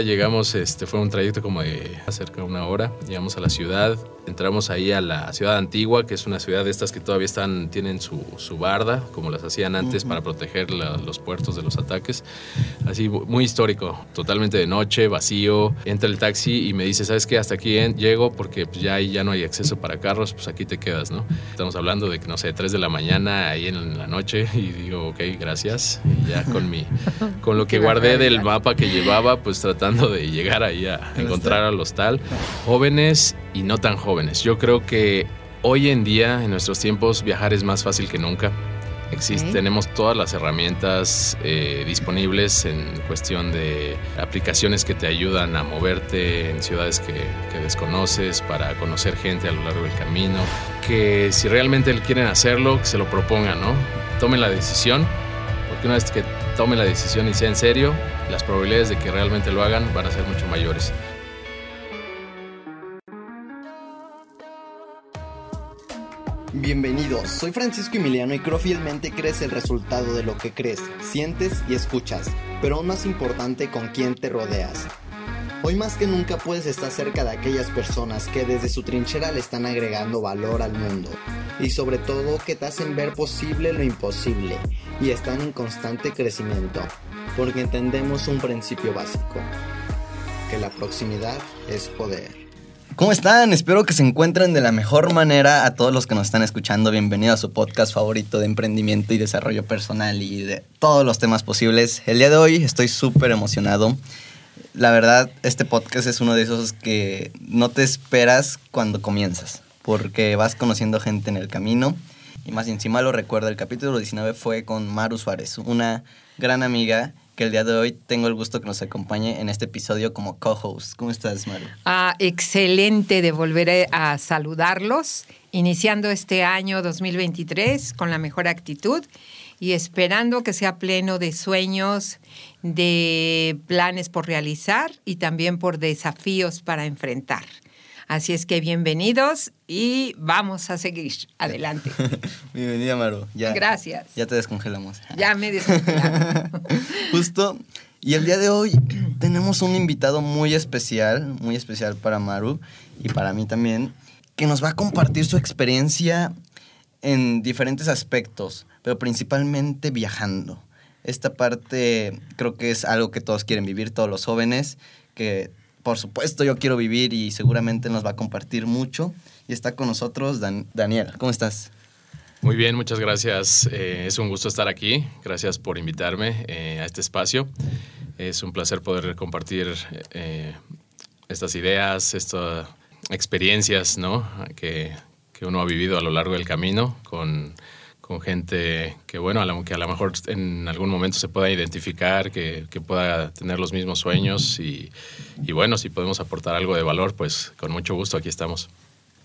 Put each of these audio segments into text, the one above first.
Llegamos, este, fue un trayecto como de cerca de una hora. Llegamos a la ciudad, entramos ahí a la ciudad antigua, que es una ciudad de estas que todavía están, tienen su, su barda, como las hacían antes para proteger los puertos de los ataques. Así, muy histórico, totalmente de noche, vacío. Entra el taxi y me dice, ¿sabes qué? Hasta aquí llego porque pues, ya ya no hay acceso para carros, pues aquí te quedas, ¿no? Estamos hablando de que, no sé, 3 de la mañana ahí en la noche y digo, ok, gracias. Y ya con, mi, con lo que guardé del mapa que llevaba, pues tratando de llegar ahí a encontrar al hostal. Jóvenes y no tan jóvenes. Yo creo que hoy en día, en nuestros tiempos, viajar es más fácil que nunca. Existe, Tenemos todas las herramientas eh, disponibles en cuestión de aplicaciones que te ayudan a moverte en ciudades que, que, desconoces, para conocer gente a lo largo del camino. Que si realmente quieren hacerlo, que se lo propongan, ¿no? Tomen la decisión, porque una vez que tomen la decisión y sea en serio, las probabilidades de que realmente lo hagan van a ser mucho mayores. Bienvenidos, soy Francisco Emiliano y creo fielmente crees el resultado de lo que crees, sientes y escuchas, pero aún más importante con quién te rodeas. Hoy más que nunca puedes estar cerca de aquellas personas que desde su trinchera le están agregando valor al mundo y sobre todo que te hacen ver posible lo imposible y están en constante crecimiento porque entendemos un principio básico, que la proximidad es poder. ¿Cómo están? Espero que se encuentren de la mejor manera a todos los que nos están escuchando. Bienvenido a su podcast favorito de emprendimiento y desarrollo personal y de todos los temas posibles. El día de hoy estoy súper emocionado. La verdad, este podcast es uno de esos que no te esperas cuando comienzas, porque vas conociendo gente en el camino. Y más encima lo recuerdo, el capítulo 19 fue con Maru Suárez, una gran amiga que el día de hoy tengo el gusto que nos acompañe en este episodio como co-host. ¿Cómo estás, Mario? Ah, excelente de volver a saludarlos, iniciando este año 2023 con la mejor actitud y esperando que sea pleno de sueños, de planes por realizar y también por desafíos para enfrentar. Así es que bienvenidos y vamos a seguir adelante. Bienvenida, Maru. Ya, Gracias. Ya te descongelamos. Ya me descongelamos. Justo. Y el día de hoy tenemos un invitado muy especial, muy especial para Maru y para mí también, que nos va a compartir su experiencia en diferentes aspectos, pero principalmente viajando. Esta parte creo que es algo que todos quieren vivir, todos los jóvenes, que por supuesto yo quiero vivir y seguramente nos va a compartir mucho. Y está con nosotros Daniel. ¿Cómo estás? Muy bien, muchas gracias. Eh, es un gusto estar aquí. Gracias por invitarme eh, a este espacio. Es un placer poder compartir eh, estas ideas, estas experiencias ¿no? que, que uno ha vivido a lo largo del camino con con gente que, bueno, a que a lo mejor en algún momento se pueda identificar, que, pueda tener los mismos sueños y, bueno, si podemos aportar algo de valor, pues con mucho gusto aquí estamos.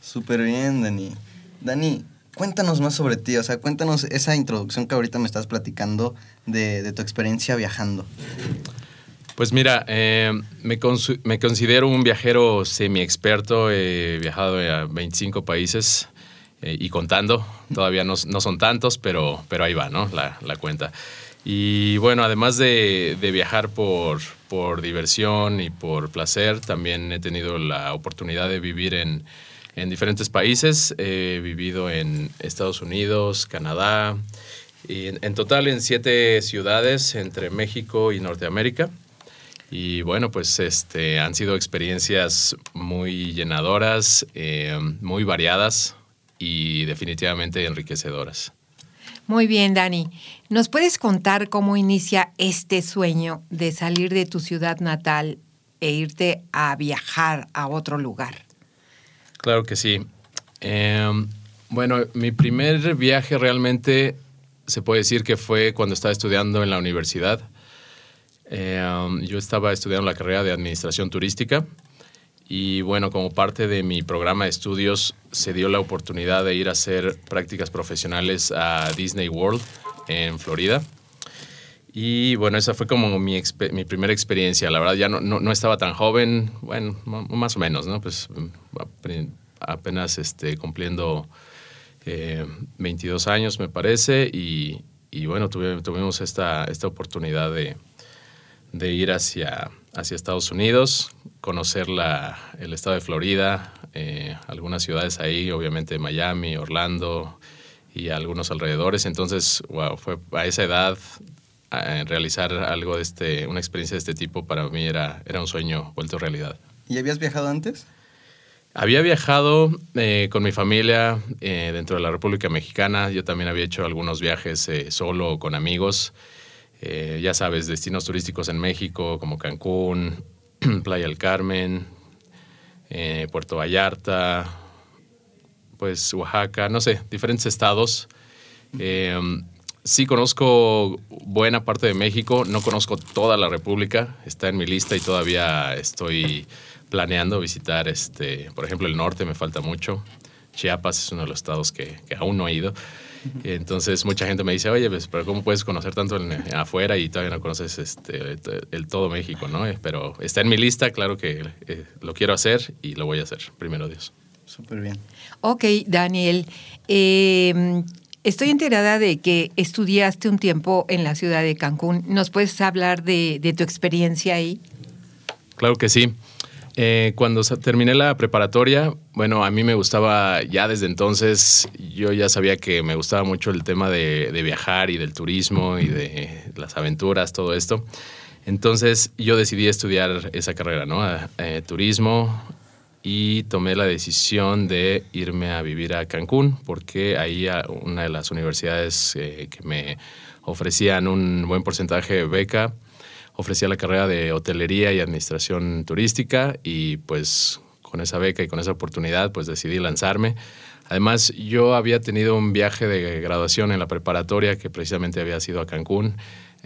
Súper bien, Dani. Dani, cuéntanos más sobre ti, o sea, cuéntanos esa introducción que ahorita me estás platicando de, tu experiencia viajando. Pues mira, eh, me, me, considero un viajero semi-experto, he viajado a 25 países eh, y contando. Todavía no, son tantos, pero, pero ahí va, ¿no? La, cuenta. Y bueno, además de, viajar por, por, diversión y por placer, también he tenido la oportunidad de vivir en, diferentes países. He vivido en Estados Unidos, Canadá, y en, total en siete ciudades entre México y Norteamérica. Y bueno, pues este, han sido experiencias muy llenadoras, eh, muy variadas, y definitivamente enriquecedoras. Muy bien, Dani. ¿Nos puedes contar cómo inicia este sueño de salir de tu ciudad natal e irte a viajar a otro lugar? Claro que sí. Em, bueno, mi primer viaje realmente se puede decir que fue cuando estaba estudiando en la universidad. Em, yo estaba estudiando la carrera de Administración Turística y bueno, como parte de mi programa de estudios se dio la oportunidad de ir a hacer prácticas profesionales a Disney World en Florida. Y bueno, esa fue como mi, mi primera experiencia. La verdad, ya no, no, estaba tan joven, bueno, más o menos, ¿no? Pues apenas este, cumpliendo 22 eh, años, me parece, y, y bueno, tuvimos esta, esta oportunidad de, de ir hacia, hacia Estados Unidos, conocer la, el estado de Florida, eh, algunas ciudades ahí, obviamente Miami, Orlando y algunos alrededores. Entonces, wow, fue a esa edad realizar algo de este, una experiencia de este tipo para mí era, era un sueño vuelto realidad. ¿Y habías viajado antes? Había viajado eh, con mi familia eh, dentro de la República Mexicana. Yo también había hecho algunos viajes eh, solo o con amigos. Ya sabes, destinos turísticos en México como Cancún, Playa del Carmen, Puerto Vallarta, pues Oaxaca, no sé, diferentes estados. sí conozco buena parte de México, no conozco toda la República, está en mi lista y todavía estoy planeando visitar, este, por ejemplo, el norte me falta mucho. Chiapas es uno de los estados que, aún no he ido. Entonces mucha gente me dice, oye, pues, pero ¿cómo puedes conocer tanto afuera y todavía no conoces este, el todo México? ¿no? Pero está en mi lista, claro que eh, lo quiero hacer y lo voy a hacer, primero Dios. Súper bien. Ok, Daniel. Em, estoy enterada de que estudiaste un tiempo en la ciudad de Cancún. ¿Nos puedes hablar de, de tu experiencia ahí? Claro que sí. Eh, cuando terminé la preparatoria, bueno, a mí me gustaba ya desde entonces, yo ya sabía que me gustaba mucho el tema de, viajar y del turismo y de las aventuras, todo esto. Entonces yo decidí estudiar esa carrera, ¿no? Eh, turismo y tomé la decisión de irme a vivir a Cancún porque ahí una de las universidades eh, que me ofrecían un buen porcentaje de beca ofrecía la carrera de hotelería y administración turística y pues con esa beca y con esa oportunidad pues decidí lanzarme. Además yo había tenido un viaje de graduación en la preparatoria que precisamente había sido a Cancún.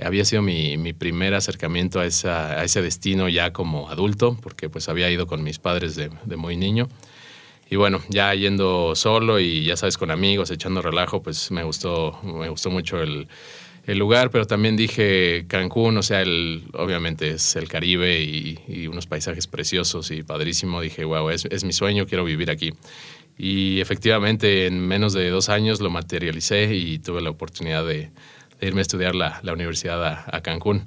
Había sido mi, mi primer acercamiento a, esa, a, ese destino ya como adulto porque pues había ido con mis padres de, muy niño. Y bueno, ya yendo solo y ya sabes, con amigos, echando relajo, pues me gustó, me gustó mucho el, el lugar, pero también dije Cancún, o sea, el, obviamente es el Caribe y, unos paisajes preciosos y padrísimo. Dije, wow, es, mi sueño, quiero vivir aquí. Y efectivamente, en menos de dos años lo materialicé y tuve la oportunidad de, irme a estudiar la, la universidad a, Cancún.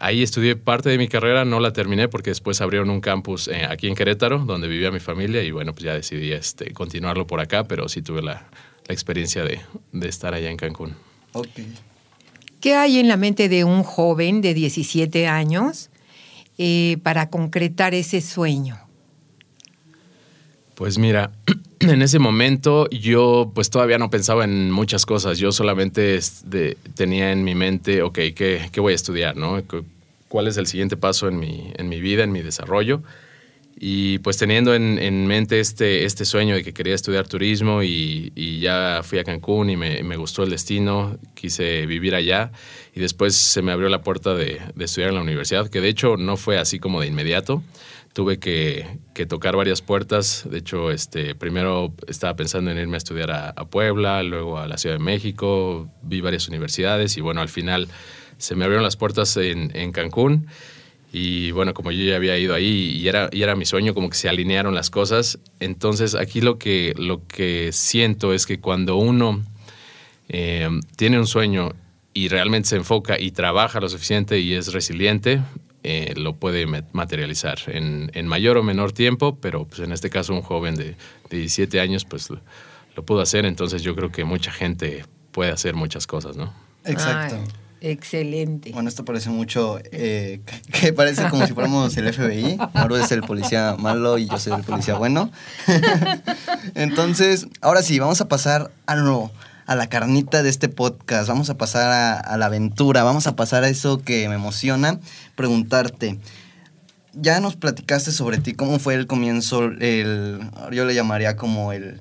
Ahí estudié parte de mi carrera, no la terminé porque después abrieron un campus eh, aquí en Querétaro, donde vivía mi familia, y bueno, pues ya decidí este, continuarlo por acá, pero sí tuve la, experiencia de, estar allá en Cancún. ¿Qué hay en la mente de un joven de 17 años eh, para concretar ese sueño? Pues mira, en ese momento yo pues todavía no pensaba en muchas cosas. Yo solamente tenía en mi mente, ok, ¿qué, ¿qué, voy a estudiar? ¿no? ¿Cuál es el siguiente paso en mi, en mi vida, en mi desarrollo? Y pues teniendo en, mente este, este sueño de que quería estudiar turismo y, ya fui a Cancún y me, gustó el destino, quise vivir allá y después se me abrió la puerta de, estudiar en la universidad, que de hecho no fue así como de inmediato. Tuve que, tocar varias puertas. De hecho, este, primero estaba pensando en irme a estudiar a, Puebla, luego a la Ciudad de México, vi varias universidades y bueno, al final se me abrieron las puertas en Cancún. Y bueno, como yo ya había ido ahí y era, y era mi sueño, como que se alinearon las cosas. Entonces aquí lo que, lo que siento es que cuando uno eh, tiene un sueño y realmente se enfoca y trabaja lo suficiente y es resiliente, eh, lo puede materializar en, en, mayor o menor tiempo, pero pues en este caso un joven de, de 17 años pues lo, lo, pudo hacer, entonces yo creo que mucha gente puede hacer muchas cosas, ¿no? Exacto. Excelente. Bueno, esto parece mucho, eh, que parece como si fuéramos el FBI. Ahora es el policía malo y yo soy el policía bueno. Entonces, ahora sí, vamos a pasar a lo, a la carnita de este podcast. Vamos a pasar a, a, la aventura. Vamos a pasar a eso que me emociona. Preguntarte. Ya nos platicaste sobre ti, cómo fue el comienzo, el, yo le llamaría como el,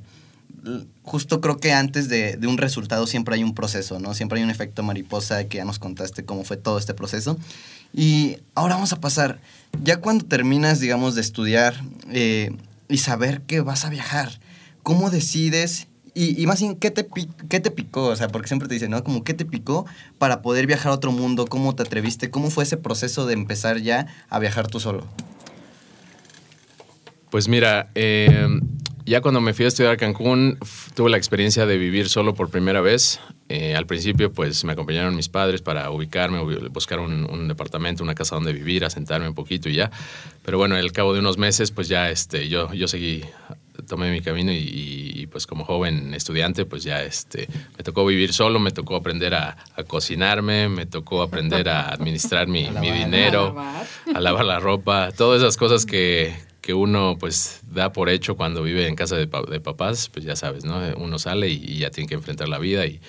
justo creo que antes de, un resultado siempre hay un proceso, ¿no? Siempre hay un efecto mariposa que ya nos contaste cómo fue todo este proceso. Y ahora vamos a pasar, ya cuando terminas, digamos, de estudiar eh, y saber que vas a viajar, ¿cómo decides? Y, más bien, ¿qué te, ¿qué te picó? O sea, porque siempre te dicen, ¿no? Como, ¿qué te picó para poder viajar a otro mundo? ¿Cómo te atreviste? ¿Cómo fue ese proceso de empezar ya a viajar tú solo? Pues mira, eh, Ya cuando me fui a estudiar a Cancún, tuve la experiencia de vivir solo por primera vez. Eh, al principio, pues me acompañaron mis padres para ubicarme, buscar un, departamento, una casa donde vivir, asentarme un poquito y ya. Pero bueno, al cabo de unos meses, pues ya este, yo, yo seguí, tomé mi camino y, pues como joven estudiante, pues ya este, me tocó vivir solo, me tocó aprender a, cocinarme, me tocó aprender a administrar mi, mi dinero, a lavar la ropa, todas esas cosas que, uno pues da por hecho cuando vive en casa de, papás, pues ya sabes, ¿no? Uno sale y, ya tiene que enfrentar la vida y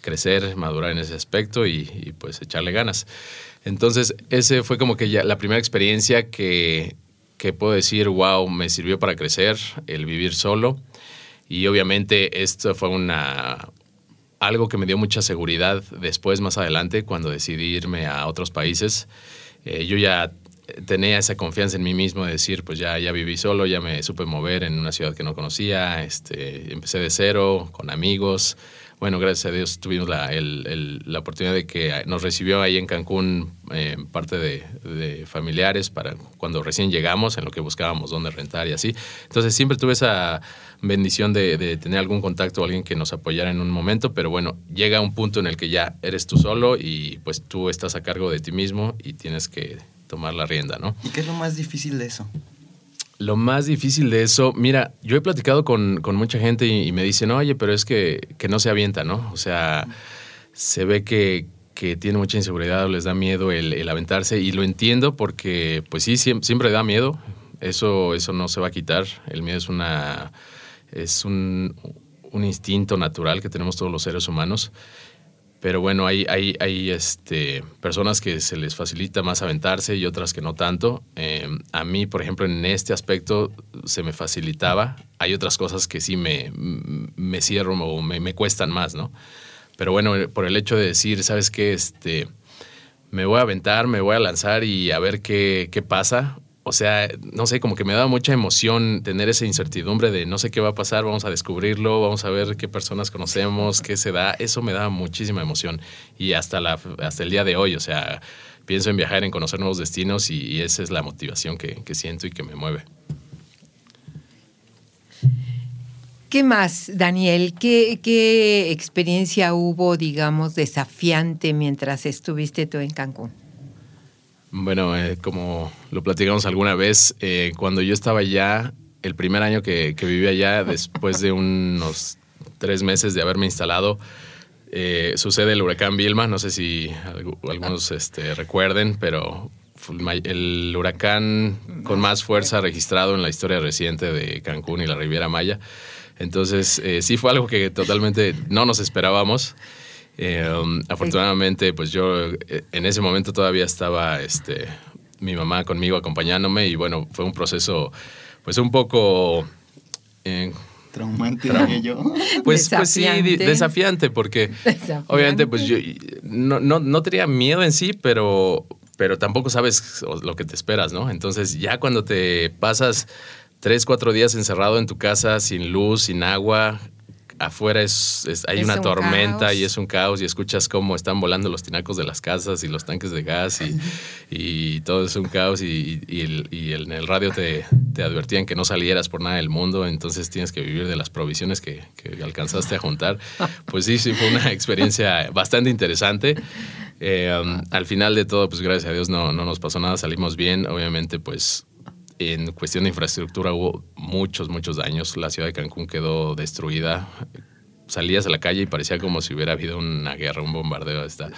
crecer, madurar en ese aspecto y, pues echarle ganas. Entonces, ese fue como que la primera experiencia que, que puedo decir, wow, me sirvió para crecer, el vivir solo. Y obviamente esto fue una, algo que me dio mucha seguridad después, más adelante, cuando decidí irme a otros países. Eh, yo ya tenía esa confianza en mí mismo de decir, pues ya, ya viví solo, ya me supe mover en una ciudad que no conocía, este, empecé de cero, con amigos. Bueno, gracias a Dios tuvimos la, la oportunidad de que nos recibió ahí en Cancún eh, parte de, familiares para cuando recién llegamos, en lo que buscábamos dónde rentar y así. Entonces siempre tuve esa bendición de, de tener algún contacto, alguien que nos apoyara en un momento, pero bueno, llega un punto en el que ya eres tú solo y pues tú estás a cargo de ti mismo y tienes que tomar la rienda, ¿no? ¿Y qué es lo más difícil de eso? Lo más difícil de eso, mira, yo he platicado con, mucha gente y, me dicen, oye, pero es que, no se avienta, ¿no? O sea, se ve que, tiene mucha inseguridad o les da miedo el, aventarse y lo entiendo porque, pues sí, siempre, da miedo. Eso, eso no se va a quitar. El miedo es una es un, un instinto natural que tenemos todos los seres humanos. Pero bueno, hay, hay, hay este, personas que se les facilita más aventarse y otras que no tanto. Eh, a mí, por ejemplo, en este aspecto se me facilitaba. Hay otras cosas que sí me, me cierro o me, me, cuestan más, ¿no? Pero bueno, por el hecho de decir, ¿sabes qué? Este, me voy a aventar, me voy a lanzar y a ver qué, qué pasa o sea, no sé, como que me daba mucha emoción tener esa incertidumbre de no sé qué va a pasar, vamos a descubrirlo, vamos a ver qué personas conocemos, qué se da. Eso me daba muchísima emoción. Y hasta, la, hasta el día de hoy, o sea, pienso en viajar, en conocer nuevos destinos y, esa es la motivación que, siento y que me mueve. ¿Qué más, Daniel? ¿Qué, ¿Qué, experiencia hubo, digamos, desafiante mientras estuviste tú en Cancún? Bueno, eh, como lo platicamos alguna vez, eh, cuando yo estaba allá, el primer año que, que viví allá, después de unos tres meses de haberme instalado, eh, sucede el huracán Vilma, no sé si algunos este, recuerden, pero el huracán con más fuerza registrado en la historia reciente de Cancún y la Riviera Maya. Entonces, sí fue algo que totalmente no nos esperábamos. Eh, um, afortunadamente, pues yo eh, en ese momento todavía estaba este, mi mamá conmigo acompañándome y bueno, fue un proceso pues un poco... Eh, Traumante, yo. Pues, pues sí, desafiante, porque obviamente pues yo no, no, no, tenía miedo en sí, pero, pero tampoco sabes lo que te esperas, ¿no? Entonces ya cuando te pasas tres, cuatro días encerrado en tu casa sin luz, sin agua, afuera es, hay una tormenta y es un caos y escuchas cómo están volando los tinacos de las casas y los tanques de gas y, todo es un caos y, en el radio te, advertían que no salieras por nada del mundo, entonces tienes que vivir de las provisiones que, alcanzaste a juntar. Pues sí, sí, fue una experiencia bastante interesante. Eh, um, al final de todo, pues gracias a Dios no, no nos pasó nada, salimos bien, obviamente pues en cuestión de infraestructura hubo muchos, muchos daños. La ciudad de Cancún quedó destruida. Salías a la calle y parecía como si hubiera habido una guerra, un bombardeo. Esta.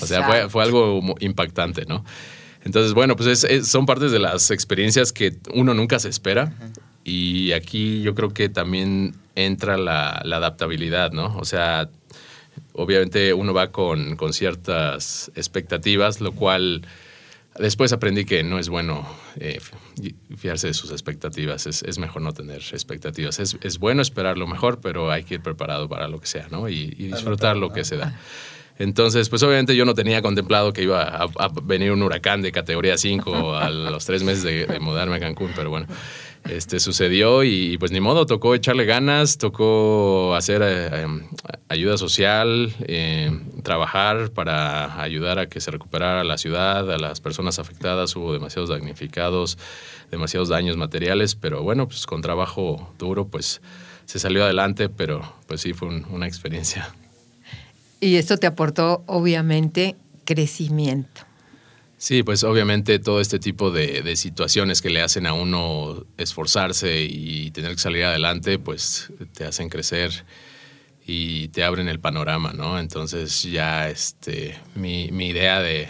O sea, fue, algo impactante, ¿no? Entonces, bueno, pues son partes de las experiencias que uno nunca se espera. Y aquí yo creo que también entra la, la adaptabilidad, ¿no? O sea, obviamente uno va con, con ciertas expectativas, lo cual Después aprendí que no es bueno eh, fiarse de sus expectativas, es, mejor no tener expectativas. Es, bueno esperar lo mejor, pero hay que ir preparado para lo que sea, ¿no? Y, disfrutar lo que se da. Entonces, pues obviamente yo no tenía contemplado que iba a, venir un huracán de categoría 5 a los tres meses de, mudarme a Cancún, pero bueno, este sucedió y pues ni modo, tocó echarle ganas, tocó hacer eh, em, ayuda social, eh, trabajar para ayudar a que se recuperara la ciudad, a las personas afectadas, hubo demasiados damnificados, demasiados daños materiales, pero bueno, pues con trabajo duro, pues se salió adelante, pero pues sí fue una experiencia y esto te aportó, obviamente, crecimiento. Sí, pues obviamente todo este tipo de, situaciones que le hacen a uno esforzarse y tener que salir adelante, pues te hacen crecer y te abren el panorama, ¿no? Entonces ya este, mi, idea de,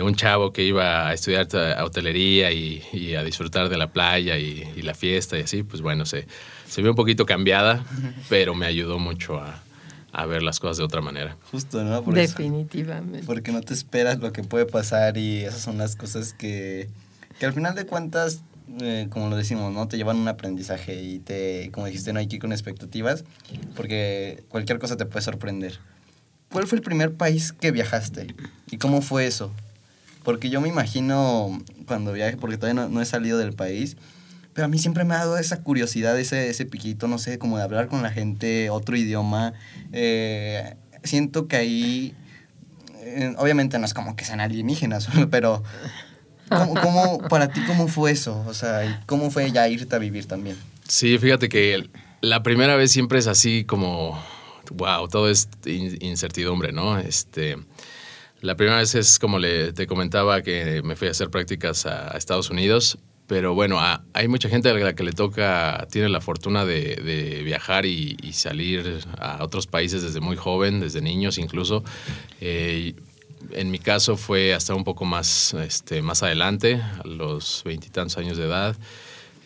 un chavo que iba a estudiar hotelería y, a disfrutar de la playa y, la fiesta y así, pues bueno, se, se vio un poquito cambiada, pero me ayudó mucho a, a ver las cosas de otra manera. Justo, ¿no? Definitivamente. porque no te esperas lo que puede pasar y esas son las cosas que, que al final de cuentas, eh, como lo decimos, ¿no? Te llevan un aprendizaje y te, como dijiste, no hay que ir con expectativas porque cualquier cosa te puede sorprender. ¿Cuál fue el primer país que viajaste y cómo fue eso? Porque yo me imagino cuando viaje, porque todavía no, no he salido del país, pero a mí siempre me ha dado esa curiosidad, ese, ese piquito, no sé, como de hablar con la gente, otro idioma. Eh, siento que ahí, eh, obviamente no es como que sean alienígenas, pero ¿cómo, ¿cómo, para ti cómo fue eso? O sea, ¿cómo fue ya irte a vivir también? Sí, fíjate que la primera vez siempre es así como, wow, todo es incertidumbre, ¿no? Este, la primera vez es como le, te comentaba que me fui a hacer prácticas a Estados Unidos pero bueno, hay mucha gente a la que le toca, tiene la fortuna de, viajar y, salir a otros países desde muy joven, desde niños incluso. Eh, en mi caso fue hasta un poco más, este, más adelante, a los veintitantos años de edad,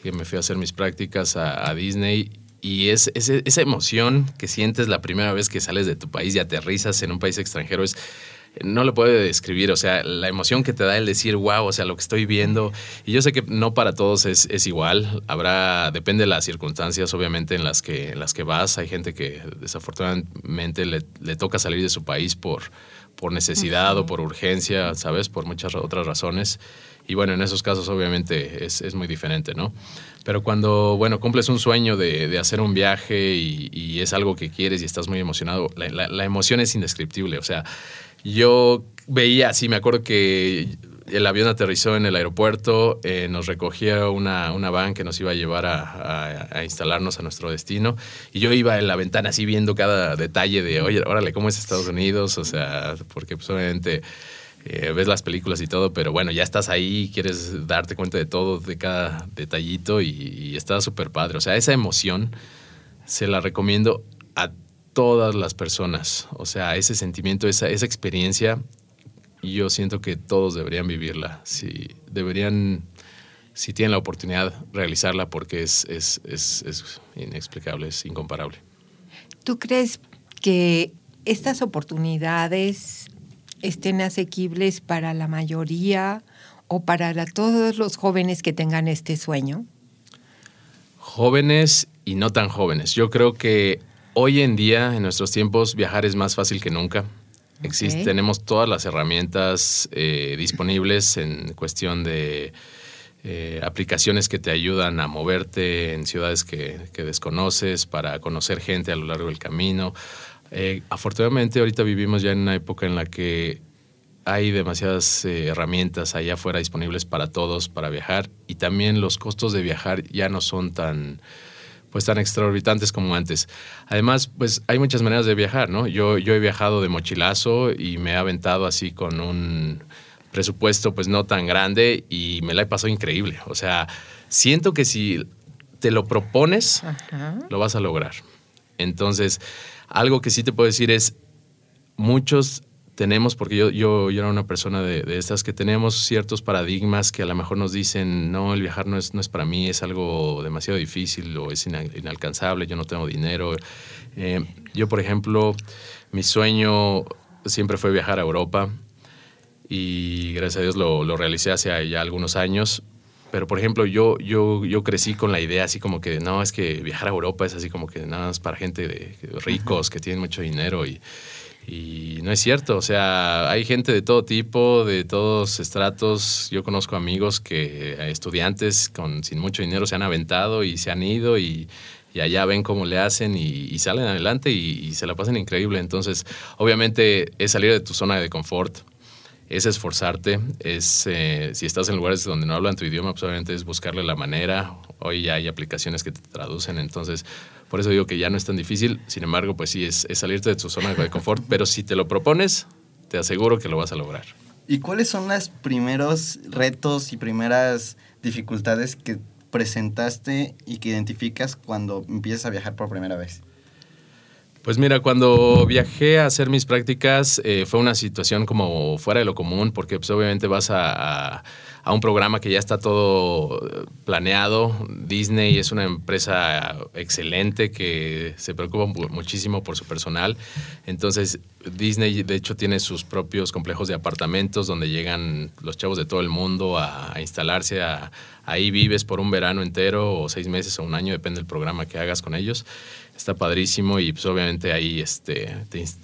que me fui a hacer mis prácticas a, Disney y es, esa emoción que sientes la primera vez que sales de tu país y aterrizas en un país extranjero es no lo puede describir, o sea, la emoción que te da el decir, wow, o sea, lo que estoy viendo. Y yo sé que no para todos es, es igual, habrá, depende de las circunstancias, obviamente, en las que, en las que vas. Hay gente que desafortunadamente le, le toca salir de su país por, por necesidad o por urgencia, ¿sabes? Por muchas otras razones. Y bueno, en esos casos obviamente es, es muy diferente, ¿no? Pero cuando, bueno, cumples un sueño de, de hacer un viaje y, y, es algo que quieres y estás muy emocionado, la, la, la emoción es indescriptible. O sea, yo veía, sí, me acuerdo que el avión aterrizó en el aeropuerto, eh, nos recogía una, una, van que nos iba a llevar a, instalarnos a nuestro destino. Y yo iba en la ventana así viendo cada detalle de, oye, órale, ¿cómo es Estados Unidos? O sea, porque pues obviamente eh, ves las películas y todo, pero bueno, ya estás ahí, quieres darte cuenta de todo, de cada detallito y, y está súper padre. O sea, esa emoción se la recomiendo a todas las personas. O sea, ese sentimiento, esa, esa experiencia, yo siento que todos deberían vivirla. Si deberían, si tienen la oportunidad, realizarla porque es, es, es, es inexplicable, es incomparable. ¿Tú crees que estas oportunidades estén asequibles para la mayoría o para todos los jóvenes que tengan este sueño? Jóvenes y no tan jóvenes. Yo creo que Hoy en día, en nuestros tiempos, viajar es más fácil que nunca. tenemos todas las herramientas eh, disponibles en cuestión de eh, aplicaciones que te ayudan a moverte en ciudades que, desconoces, para conocer gente a lo largo del camino. Eh, afortunadamente, ahorita vivimos ya en una época en la que hay demasiadas herramientas allá afuera disponibles para todos para viajar y también los costos de viajar ya no son tan pues tan extraorbitantes como antes. Además, pues hay muchas maneras de viajar, ¿no? Yo, yo he viajado de mochilazo y me he aventado así con un presupuesto pues no tan grande y me la he pasado increíble. O sea, siento que si te lo propones, lo vas a lograr. Entonces, algo que sí te puedo decir es, muchos tenemos, porque yo, yo, yo era una persona de, de, estas que tenemos ciertos paradigmas que a lo mejor nos dicen, no, el viajar no es, no es para mí, es algo demasiado difícil o es inalcanzable, yo no tengo dinero. Eh, yo, por ejemplo, mi sueño siempre fue viajar a Europa y gracias a Dios lo, lo realicé hace ya algunos años. Pero, por ejemplo, yo, yo, yo crecí con la idea así como que, no, es que viajar a Europa es así como que nada más para gente de, ricos que tienen mucho dinero y Y no es cierto, o sea, hay gente de todo tipo, de todos estratos. Yo conozco amigos que, eh, estudiantes con, sin mucho dinero, se han aventado y se han ido y, y allá ven cómo le hacen y, salen adelante y, se la pasan increíble. Entonces, obviamente es salir de tu zona de confort, es esforzarte, es eh, si estás en lugares donde no hablan tu idioma, pues obviamente es buscarle la manera. Hoy ya hay aplicaciones que te traducen, entonces por eso digo que ya no es tan difícil. Sin embargo, pues sí, es, salirte de tu zona de confort, pero si te lo propones, te aseguro que lo vas a lograr. ¿Y cuáles son los primeros retos y primeras dificultades que presentaste y que identificas cuando empiezas a viajar por primera vez? Pues mira, cuando viajé a hacer mis prácticas eh, fue una situación como fuera de lo común, porque pues obviamente vas a, a, un programa que ya está todo planeado. Disney es una empresa excelente que se preocupa muchísimo por su personal. Entonces, Disney de hecho tiene sus propios complejos de apartamentos donde llegan los chavos de todo el mundo a, instalarse, ahí vives por un verano entero o seis meses o un año, depende del programa que hagas con ellos está padrísimo y pues obviamente ahí este,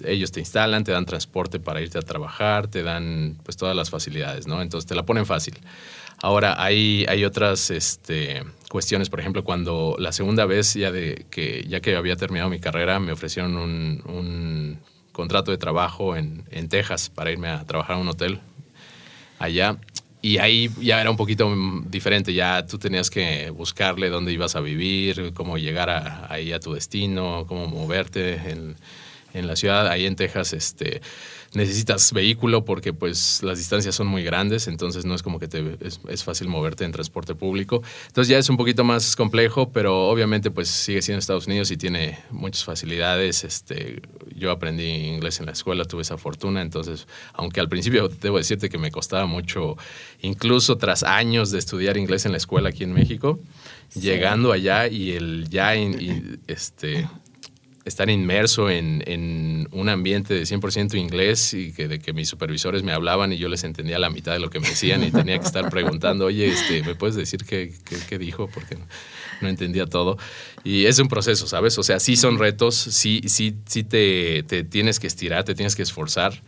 ellos te instalan, te dan transporte para irte a trabajar, te dan pues todas las facilidades, ¿no? Entonces te la ponen fácil. Ahora hay, hay otras este, cuestiones, por ejemplo, cuando la segunda vez ya, de, que, ya que había terminado mi carrera me ofrecieron un, un contrato de trabajo en, en Texas para irme a trabajar a un hotel allá y ahí ya era un poquito diferente, ya tú tenías que buscarle dónde ibas a vivir, cómo llegar ahí a tu destino, cómo moverte en, en la ciudad. Ahí en Texas, este, necesitas vehículo porque pues las distancias son muy grandes, entonces no es como que te, es, fácil moverte en transporte público. Entonces ya es un poquito más complejo, pero obviamente pues sigue siendo Estados Unidos y tiene muchas facilidades. Este, yo aprendí inglés en la escuela, tuve esa fortuna, entonces aunque al principio debo decirte que me costaba mucho, incluso tras años de estudiar inglés en la escuela aquí en México, llegando allá y el ya este estar inmerso en, un ambiente de 100% inglés y que de que mis supervisores me hablaban y yo les entendía la mitad de lo que me decían y tenía que estar preguntando, oye, este, ¿me puedes decir qué, qué, dijo? Porque no entendía todo. Y es un proceso, ¿sabes? O sea, sí son retos, sí, sí, sí te, te tienes que estirar, te tienes que esforzar,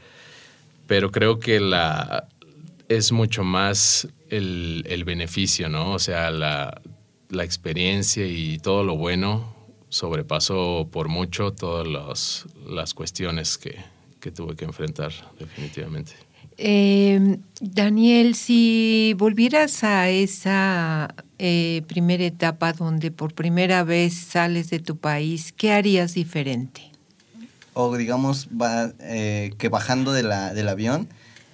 pero creo que la, es mucho más el, el beneficio, ¿no? O sea, la, la experiencia y todo lo bueno sobrepasó por mucho todas las cuestiones que, tuve que enfrentar definitivamente. Eh, Daniel, si volvieras a esa eh, primera etapa donde por primera vez sales de tu país, ¿qué harías diferente? O digamos va, eh, que bajando de la, del avión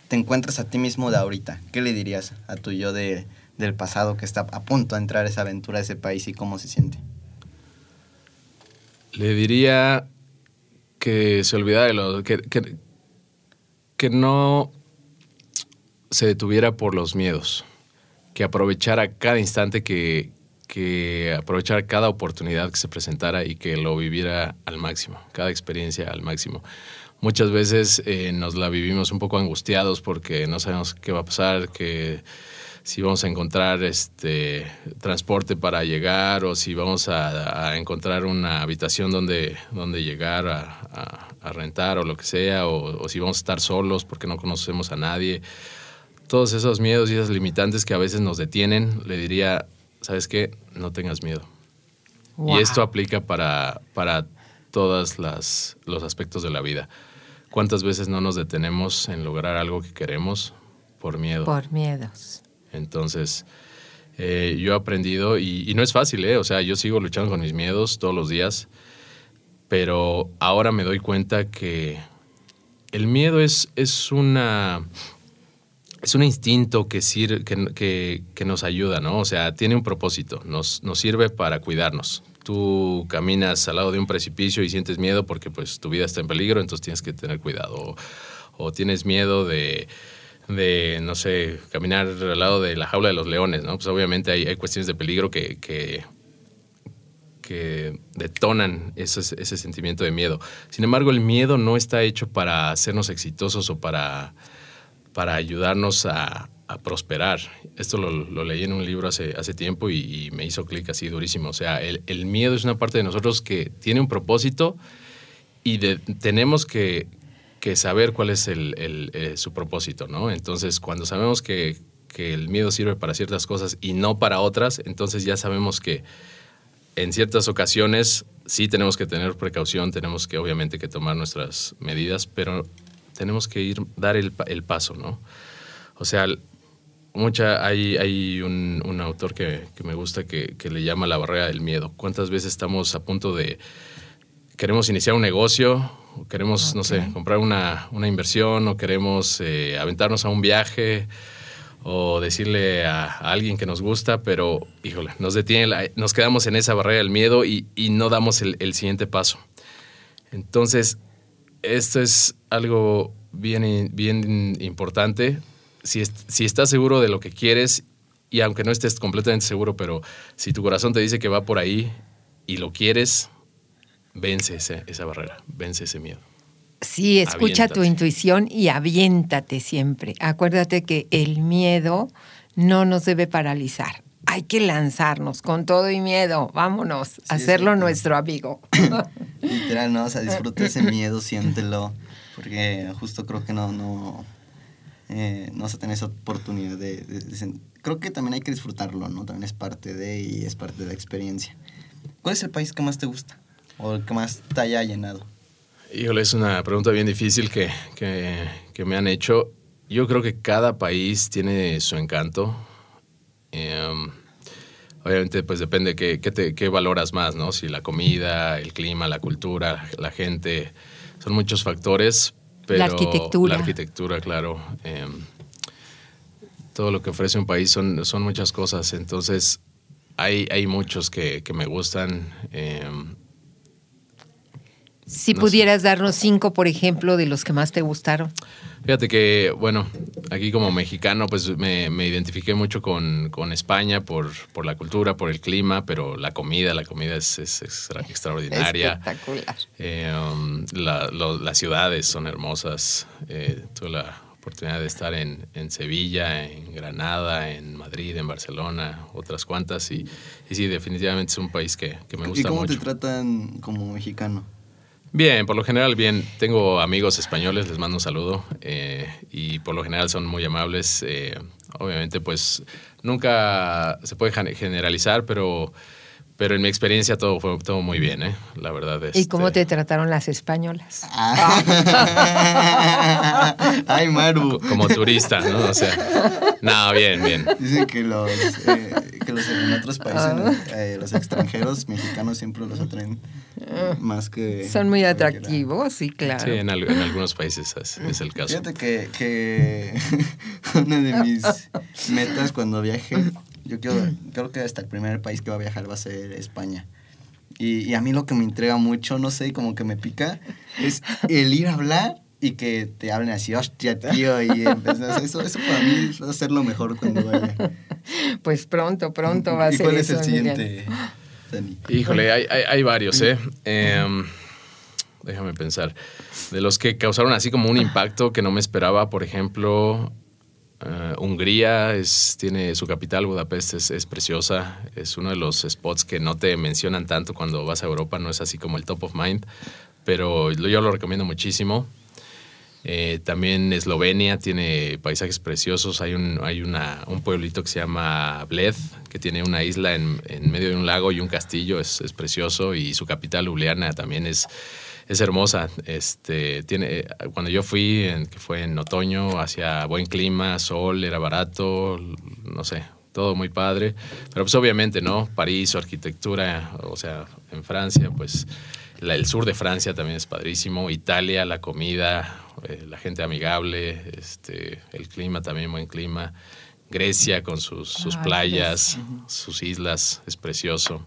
te encuentras a ti mismo de ahorita. ¿Qué le dirías a tu yo de, del pasado que está a punto de entrar a esa aventura, a ese país y cómo se siente? Le diría que se olvidara de lo. Que, que, no se detuviera por los miedos. Que aprovechara cada instante, que, que aprovechara cada oportunidad que se presentara y que lo viviera al máximo, cada experiencia al máximo. Muchas veces eh, nos la vivimos un poco angustiados porque no sabemos qué va a pasar, que si vamos a encontrar este transporte para llegar o si vamos a, encontrar una habitación donde, donde llegar a, rentar o lo que sea, o, si vamos a estar solos porque no conocemos a nadie. Todos esos miedos y esas limitantes que a veces nos detienen, le diría, ¿sabes qué? No tengas miedo. Y esto aplica para, para todos los aspectos de la vida. ¿Cuántas veces no nos detenemos en lograr algo que queremos por miedo? Por miedos. Entonces, eh, yo he aprendido, y, no es fácil, ¿eh? O sea, yo sigo luchando con mis miedos todos los días, pero ahora me doy cuenta que el miedo es, es una... Es un instinto que, que, que, nos ayuda, ¿no? O sea, tiene un propósito, nos, nos sirve para cuidarnos. Tú caminas al lado de un precipicio y sientes miedo porque pues tu vida está en peligro, entonces tienes que tener cuidado. o tienes miedo de, de, no sé, caminar al lado de la jaula de los leones, ¿no? Pues obviamente hay, cuestiones de peligro que, que, detonan ese, sentimiento de miedo. Sin embargo, el miedo no está hecho para hacernos exitosos o para, para ayudarnos a, prosperar. Esto lo, leí en un libro hace, hace tiempo y, me hizo clic así durísimo. O sea, el, miedo es una parte de nosotros que tiene un propósito y tenemos que, que saber cuál es el, eh, su propósito, ¿no? Entonces, cuando sabemos que, el miedo sirve para ciertas cosas y no para otras, entonces ya sabemos que en ciertas ocasiones sí tenemos que tener precaución, tenemos que obviamente que tomar nuestras medidas, pero tenemos que ir, dar el, paso, ¿no? O sea, mucha, hay, hay un, autor que, me gusta que, le llama la barrera del miedo. ¿Cuántas veces estamos a punto de, queremos iniciar un negocio, o queremos, okay. no sé, comprar una, una, inversión, o queremos eh, aventarnos a un viaje, o decirle a, a, alguien que nos gusta, pero, híjole, nos detiene, la, nos quedamos en esa barrera del miedo y, y no damos el, el, siguiente paso. Entonces, esto es algo bien, bien importante. Si, si estás seguro de lo que quieres, y aunque no estés completamente seguro, pero si tu corazón te dice que va por ahí y lo quieres, vence esa barrera, vence ese miedo. Sí, escucha aviéntate. tu intuición y aviéntate siempre. Acuérdate que el miedo no nos debe paralizar. Hay que lanzarnos con todo y miedo. Vámonos, sí, hacerlo nuestro amigo. Literal, no, o sea, disfruta ese miedo, siéntelo, porque justo creo que no, no, eh, no vas a tener esa oportunidad de, de, de, Creo que también hay que disfrutarlo, ¿no? También es parte de y es parte de la experiencia. ¿Cuál es el país que más te gusta? ¿O el que más te haya llenado? Híjole, es una pregunta bien difícil que, que, que, me han hecho. Yo creo que cada país tiene su encanto. Um, obviamente, pues depende qué, qué, te, qué valoras más, ¿no? Si la comida, el clima, la cultura, la gente, son muchos factores. Pero la arquitectura. La arquitectura, claro. Um, todo lo que ofrece un país son, son muchas cosas. Entonces, hay, hay muchos que, que me gustan. Um, si no pudieras sé. darnos cinco, por ejemplo, de los que más te gustaron. Fíjate que, bueno, aquí como mexicano, pues me, me identifiqué mucho con, con España por, por, la cultura, por el clima, pero la comida, la comida es, es, es extraordinaria. Espectacular. Eh, um, la, lo, las ciudades son hermosas. Eh, tuve la oportunidad de estar en, en, Sevilla, en Granada, en Madrid, en Barcelona, otras cuantas. Y, y sí, definitivamente es un país que, que me gusta mucho. ¿Y cómo mucho. te tratan como mexicano? Bien, por lo general bien. Tengo amigos españoles, les mando un saludo eh, y por lo general son muy amables. Eh, obviamente, pues nunca se puede generalizar, pero, pero en mi experiencia todo fue todo muy bien, ¿eh? la verdad. ¿Y cómo este... te trataron las españolas? Ah. Ay, Maru. Como turista, ¿no? O sea, no, bien, bien. Dicen que los, eh, que los en otros países, ah. los extranjeros mexicanos siempre los atraen más que... Son muy atractivos, sí, claro. Sí, en, al, en algunos países es, es, el caso. Fíjate que, que una de mis metas cuando viaje, yo quiero, creo que hasta el primer país que va a viajar va a ser España. Y, y a mí lo que me entrega mucho, no sé, como que me pica, es el ir a hablar y que te hablen así, hostia, tío, y empezar, eso, eso para mí va a ser lo mejor cuando vaya. Pues pronto, pronto va a ¿Y ser cuál eso, es el siguiente? Híjole, hay, hay, hay varios, ¿eh? eh déjame pensar. De los que causaron así como un impacto que no me esperaba, por ejemplo, uh, Hungría es, tiene su capital, Budapest es, es, preciosa, es uno de los spots que no te mencionan tanto cuando vas a Europa, no es así como el top of mind, pero yo lo recomiendo muchísimo. Eh, también Eslovenia tiene paisajes preciosos. Hay, un, hay una, un pueblito que se llama Bled, que tiene una isla en, en medio de un lago y un castillo. Es, es, precioso. Y su capital, Ljubljana, también es, es hermosa. Este, tiene, cuando yo fui, en, que fue en otoño, hacía buen clima, sol, era barato, no sé, todo muy padre. Pero pues obviamente, ¿no? París, su arquitectura, o sea, en Francia, pues la, el sur de Francia también es padrísimo. Italia, la comida, eh, la gente amigable, este, el clima también buen clima. Grecia con sus, sus ah, playas, sus islas, es precioso.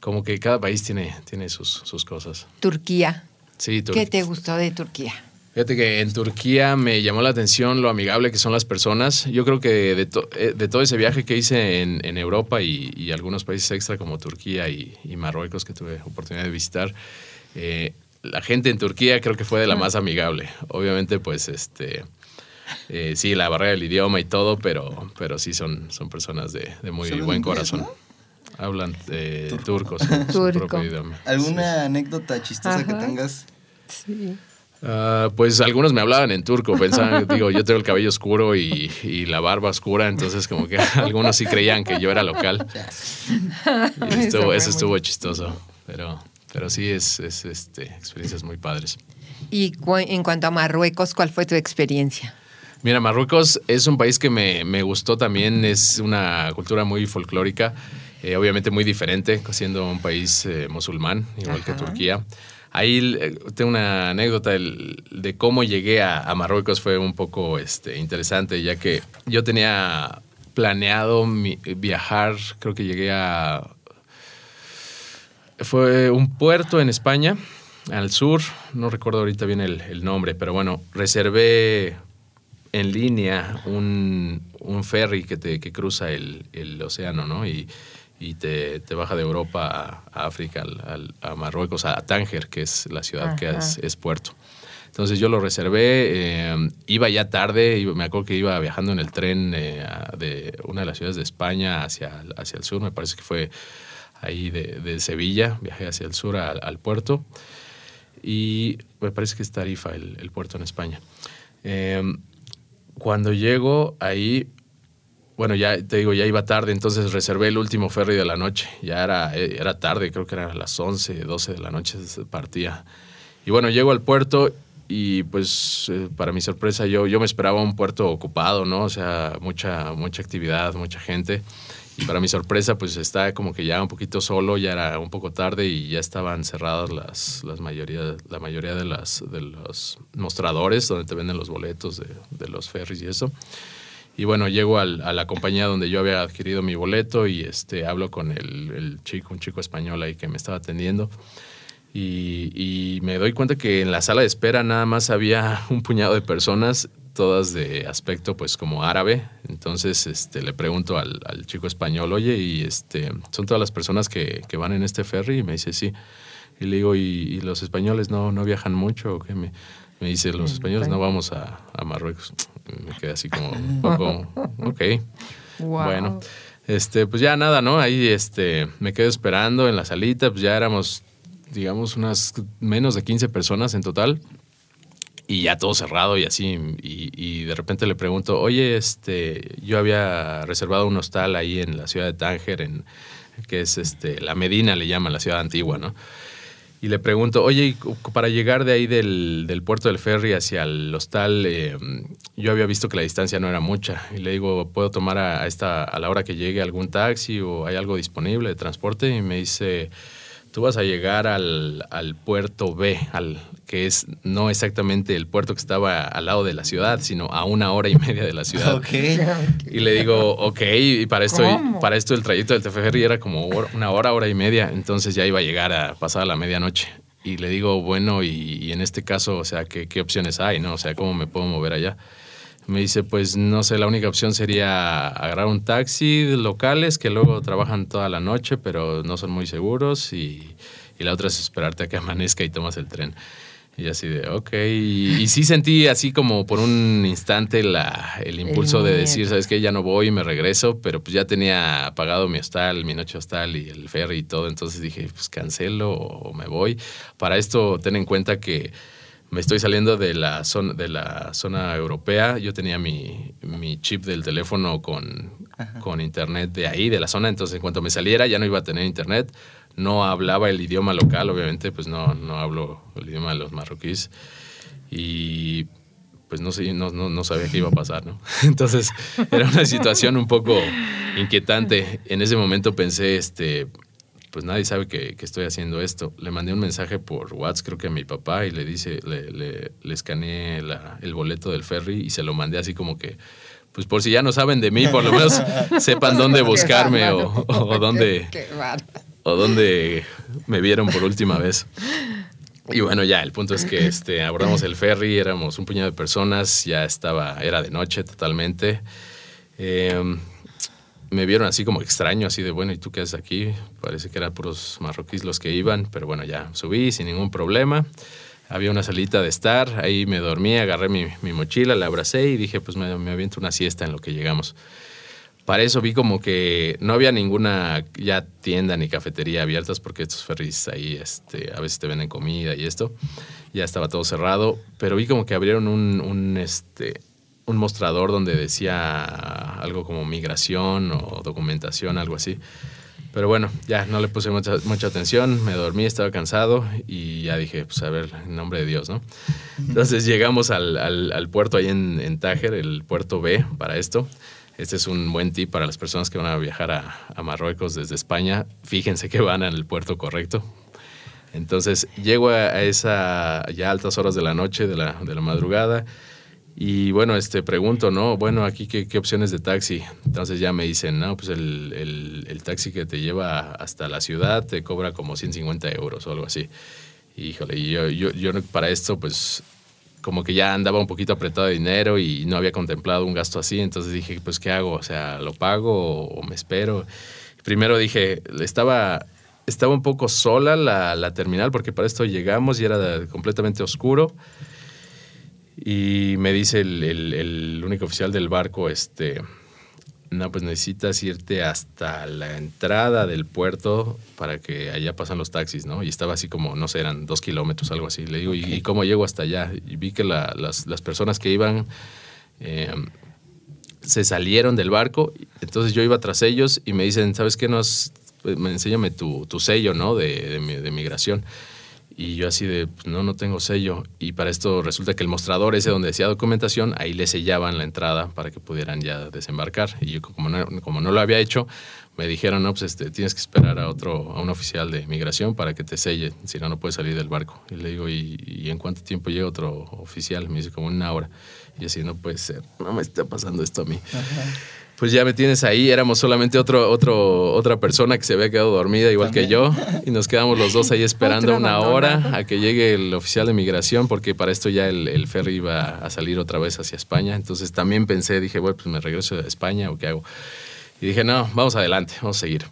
Como que cada país tiene, tiene sus, sus cosas. Turquía. Sí, Tur ¿Qué te gustó de Turquía? Fíjate que en Turquía me llamó la atención lo amigable que son las personas. Yo creo que de, to eh, de todo ese viaje que hice en, en Europa y, y, algunos países extra como Turquía y, y, Marruecos que tuve oportunidad de visitar, eh, la gente en Turquía creo que fue de la más amigable. Obviamente, pues, este, eh, sí, la barrera del idioma y todo, pero, pero sí son, son personas de, de muy buen inglés, corazón. ¿no? Hablan eh, turco, su, Turco. su propio idioma. ¿Alguna sí. anécdota chistosa Ajá. que tengas? Sí. Ah, pues algunos me hablaban en turco, pensaban, digo, yo tengo el cabello oscuro y, y la barba oscura, entonces como que algunos sí creían que yo era local. Y Eso estuvo- eso chistoso, pero, pero sí es, es este, experiencias muy padres. Y cu- en cuanto a Marruecos, ¿cuál fue tu experiencia? Mira, Marruecos es un país que me, me gustó también, es una cultura muy folclórica, eh, obviamente muy diferente, siendo un país eh, musulmán, igual que. Turquía. Ahí eh, tengo una anécdota del- de cómo llegué a, a Marruecos, fue un poco este, interesante, ya que yo tenía planeado mi- viajar, creo que llegué a... Fue un puerto en España, al sur, no recuerdo ahorita bien el, el nombre, pero bueno, reservé en línea un, un ferry que, te, que cruza el, el océano, ¿no? Y, y te, te baja de Europa a, a África, al- al- a Marruecos, a Tánger, que es la ciudad que Ajá. es, es puerto. Entonces yo lo reservé, eh, iba ya tarde, iba- me acuerdo que iba viajando en el tren eh, de una de las ciudades de España hacia, hacia el sur, me parece que fue ahí de, de Sevilla, viajé hacia el sur al, al puerto y me parece que es Tarifa el, el puerto en España. Eh, cuando llego ahí, bueno, ya te digo, ya iba tarde, entonces reservé el último ferry de la noche. Ya era, eh, era tarde, creo que eran las 11, 12 de la noche se partía. Y bueno, llego al puerto y pues eh, para mi sorpresa yo, yo me esperaba un puerto ocupado, ¿no? O sea, mucha, mucha actividad, mucha gente. Y para mi sorpresa pues está como que ya un poquito solo, ya era un poco tarde y ya estaban cerradas las, las mayoría, la mayoría de, las, de los mostradores donde te venden los boletos de, de los ferries y eso. Y bueno, llego al- a la compañía donde yo había adquirido mi boleto y este, hablo con el, el chico, un chico español ahí que me estaba atendiendo. Y, y me doy cuenta que en la sala de espera nada más había un puñado de personas, todas de aspecto pues como árabe. Entonces este, le pregunto al, al chico español, oye, y este, ¿son todas las personas que, que van en este ferry? Y me dice, sí. Y le digo, ¿y, y los españoles no, no viajan mucho? ¿o qué? Me, me dice, los españoles no vamos a, a Marruecos. Me quedé así como, un poco, ok. Wow. Bueno, este, pues ya nada, ¿no? Ahí este, me quedé esperando en la salita, pues ya éramos, digamos, unas menos de 15 personas en total. Y ya todo cerrado y así. Y, y de repente le pregunto, oye, este, yo había reservado un hostal ahí en la ciudad de Tánger, en, que es este, la Medina, le llaman, la ciudad antigua, ¿no? Y le pregunto, oye, para llegar de ahí del, puerto del ferry hacia el hostal, eh, yo había visto que la distancia no era mucha. Y le digo, ¿puedo tomar a esta, a la hora que llegue algún taxi o hay algo disponible de transporte? Y me dice, tú vas a llegar al, al puerto B, al, que es no exactamente el puerto que estaba al lado de la ciudad, sino a una hora y media de la ciudad. Ok. Y le digo, ok, y para esto, ¿Cómo? para esto el trayecto del TFR era como una hora, hora y media, entonces ya iba a llegar a pasar la medianoche. Y le digo, bueno, y, y en este caso, o sea, ¿qué, ¿qué opciones hay? ¿no? O sea, ¿cómo me puedo mover allá? Me dice, pues no sé, la única opción sería agarrar un taxi de locales que luego trabajan toda la noche, pero no son muy seguros, y, y la otra es esperarte a que amanezca y tomas el tren. Y así de, ok. Y, y sí sentí así como por un instante la, el impulso de decir, ¿sabes qué? Ya no voy y me regreso, pero pues ya tenía pagado mi hostal, mi noche hostal y el ferry y todo. Entonces dije, pues cancelo o me voy. Para esto, ten en cuenta que me estoy saliendo de la zona, de la zona europea. Yo tenía mi, mi chip del teléfono con, con internet de ahí, de la zona. Entonces, en cuanto me saliera, ya no iba a tener internet. No hablaba el idioma local, obviamente, pues no, no hablo el idioma de los marroquíes. Y pues no, sé, no, no, no sabía qué iba a pasar, ¿no? Entonces, era una situación un poco inquietante. En ese momento pensé, este, pues nadie sabe que, que estoy haciendo esto. Le mandé un mensaje por WhatsApp, creo que a mi papá, y le dice, le, le, le escaneé la- el boleto del ferry y se lo mandé así como que, pues por si ya no saben de mí, por lo menos sepan dónde buscarme o, o dónde, o dónde me vieron por última vez. Y bueno, ya, el punto es que este, abordamos el ferry, éramos un puñado de personas, ya estaba, era de noche totalmente. Eh, me vieron así como extraño, así de, bueno, ¿y tú qué haces aquí? Parece que eran puros marroquíes los que iban, pero bueno, ya subí sin ningún problema. Había una salita de estar, ahí me dormí, agarré mi, mi mochila, la abracé y dije, pues me, me aviento una siesta en lo que llegamos. para eso vi como que no había ninguna ya tienda ni cafetería abiertas porque estos ferries ahí este, a veces te venden comida y esto. Ya estaba todo cerrado, pero vi como que abrieron un, un, este, un mostrador donde decía algo como migración o documentación, algo así. Pero bueno, ya no le puse mucha, mucha atención, me dormí, estaba cansado y ya dije, pues a ver, en nombre de Dios, ¿no? Entonces llegamos al, puerto ahí en, en Tánger, el puerto B para esto. Este es un buen tip para las personas que van a viajar a, Marruecos desde España. Fíjense que van al puerto correcto. Entonces llego a, a esa ya altas horas de la noche, de la, de la madrugada. Y bueno, este, pregunto, ¿no? Bueno, aquí, ¿qué, qué opciones de taxi? Entonces ya me dicen, no, pues el, el, taxi que te lleva hasta la ciudad te cobra como 150 euros o algo así. Híjole, y yo, yo, yo para esto, pues como que ya andaba un poquito apretado de dinero y no había contemplado un gasto así, entonces dije, pues ¿qué hago? O sea, ¿lo pago o, me espero? Primero dije, estaba, estaba un poco sola la, la terminal porque para esto llegamos y era completamente oscuro. Y me dice el, el, el, único oficial del barco, este, no, pues necesitas irte hasta la entrada del puerto para que allá pasan los taxis, ¿no? Y estaba así como, no sé, eran dos kilómetros, algo así. Le digo, ¿y, ¿y cómo llego hasta allá? Y vi que la, las, las, personas que iban eh, se salieron del barco, entonces yo iba tras ellos y me dicen, ¿sabes qué? Nos, pues, enséñame tu, tu sello, ¿no? De, de, de migración. Y yo así de, pues, no, no tengo sello. Y para esto resulta que el mostrador ese donde decía documentación, ahí le sellaban la entrada para que pudieran ya desembarcar. Y yo como no, como no lo había hecho, me dijeron, no, pues este, tienes que esperar a otro, a un oficial de migración para que te selle, si no, no puedes salir del barco. Y le digo, ¿y, y en cuánto tiempo llega otro oficial? Me dice, como una hora. Y así, no puede ser, no me está pasando esto a mí. Ajá pues ya me tienes ahí. Éramos solamente otro, otro, otra persona que se había quedado dormida, igual También. que yo, y nos quedamos los dos ahí esperando una hora a que llegue el oficial de migración, porque para esto ya el, el, ferry iba a salir otra vez hacia España. Entonces también pensé, dije, bueno, pues me regreso a España o qué hago. Y dije, no, vamos adelante, vamos a seguir.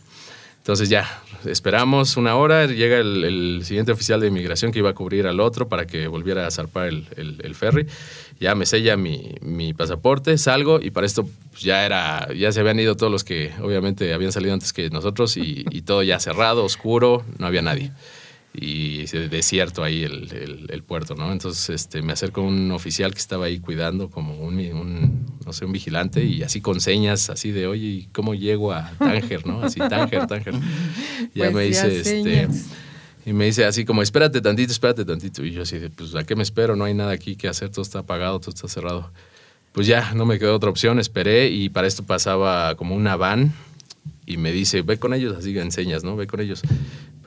Entonces ya, esperamos una hora, llega el, siguiente oficial de inmigración que iba a cubrir al otro para que volviera a zarpar el, ferry. Ya me sella mi, mi, pasaporte, salgo y para esto pues ya era, ya se habían ido todos los que obviamente habían salido antes que nosotros y, todo ya cerrado, oscuro, no había nadie y desierto ahí el, puerto, ¿no? Entonces este, me acerco a un oficial que estaba ahí cuidando, como un, no sé, un vigilante, y así con señas, así de, oye, ¿cómo llego a Tánger, no? Así, Tánger, Tánger. Y ya pues me dice, este... Y me dice así como, espérate tantito, espérate tantito. Y yo así de, pues, ¿a qué me espero? No hay nada aquí que hacer, todo está apagado, todo está cerrado. Pues ya, no me quedó otra opción, esperé y para esto pasaba como una van y me dice, ve con ellos, así enseñas, ¿no? Ve con ellos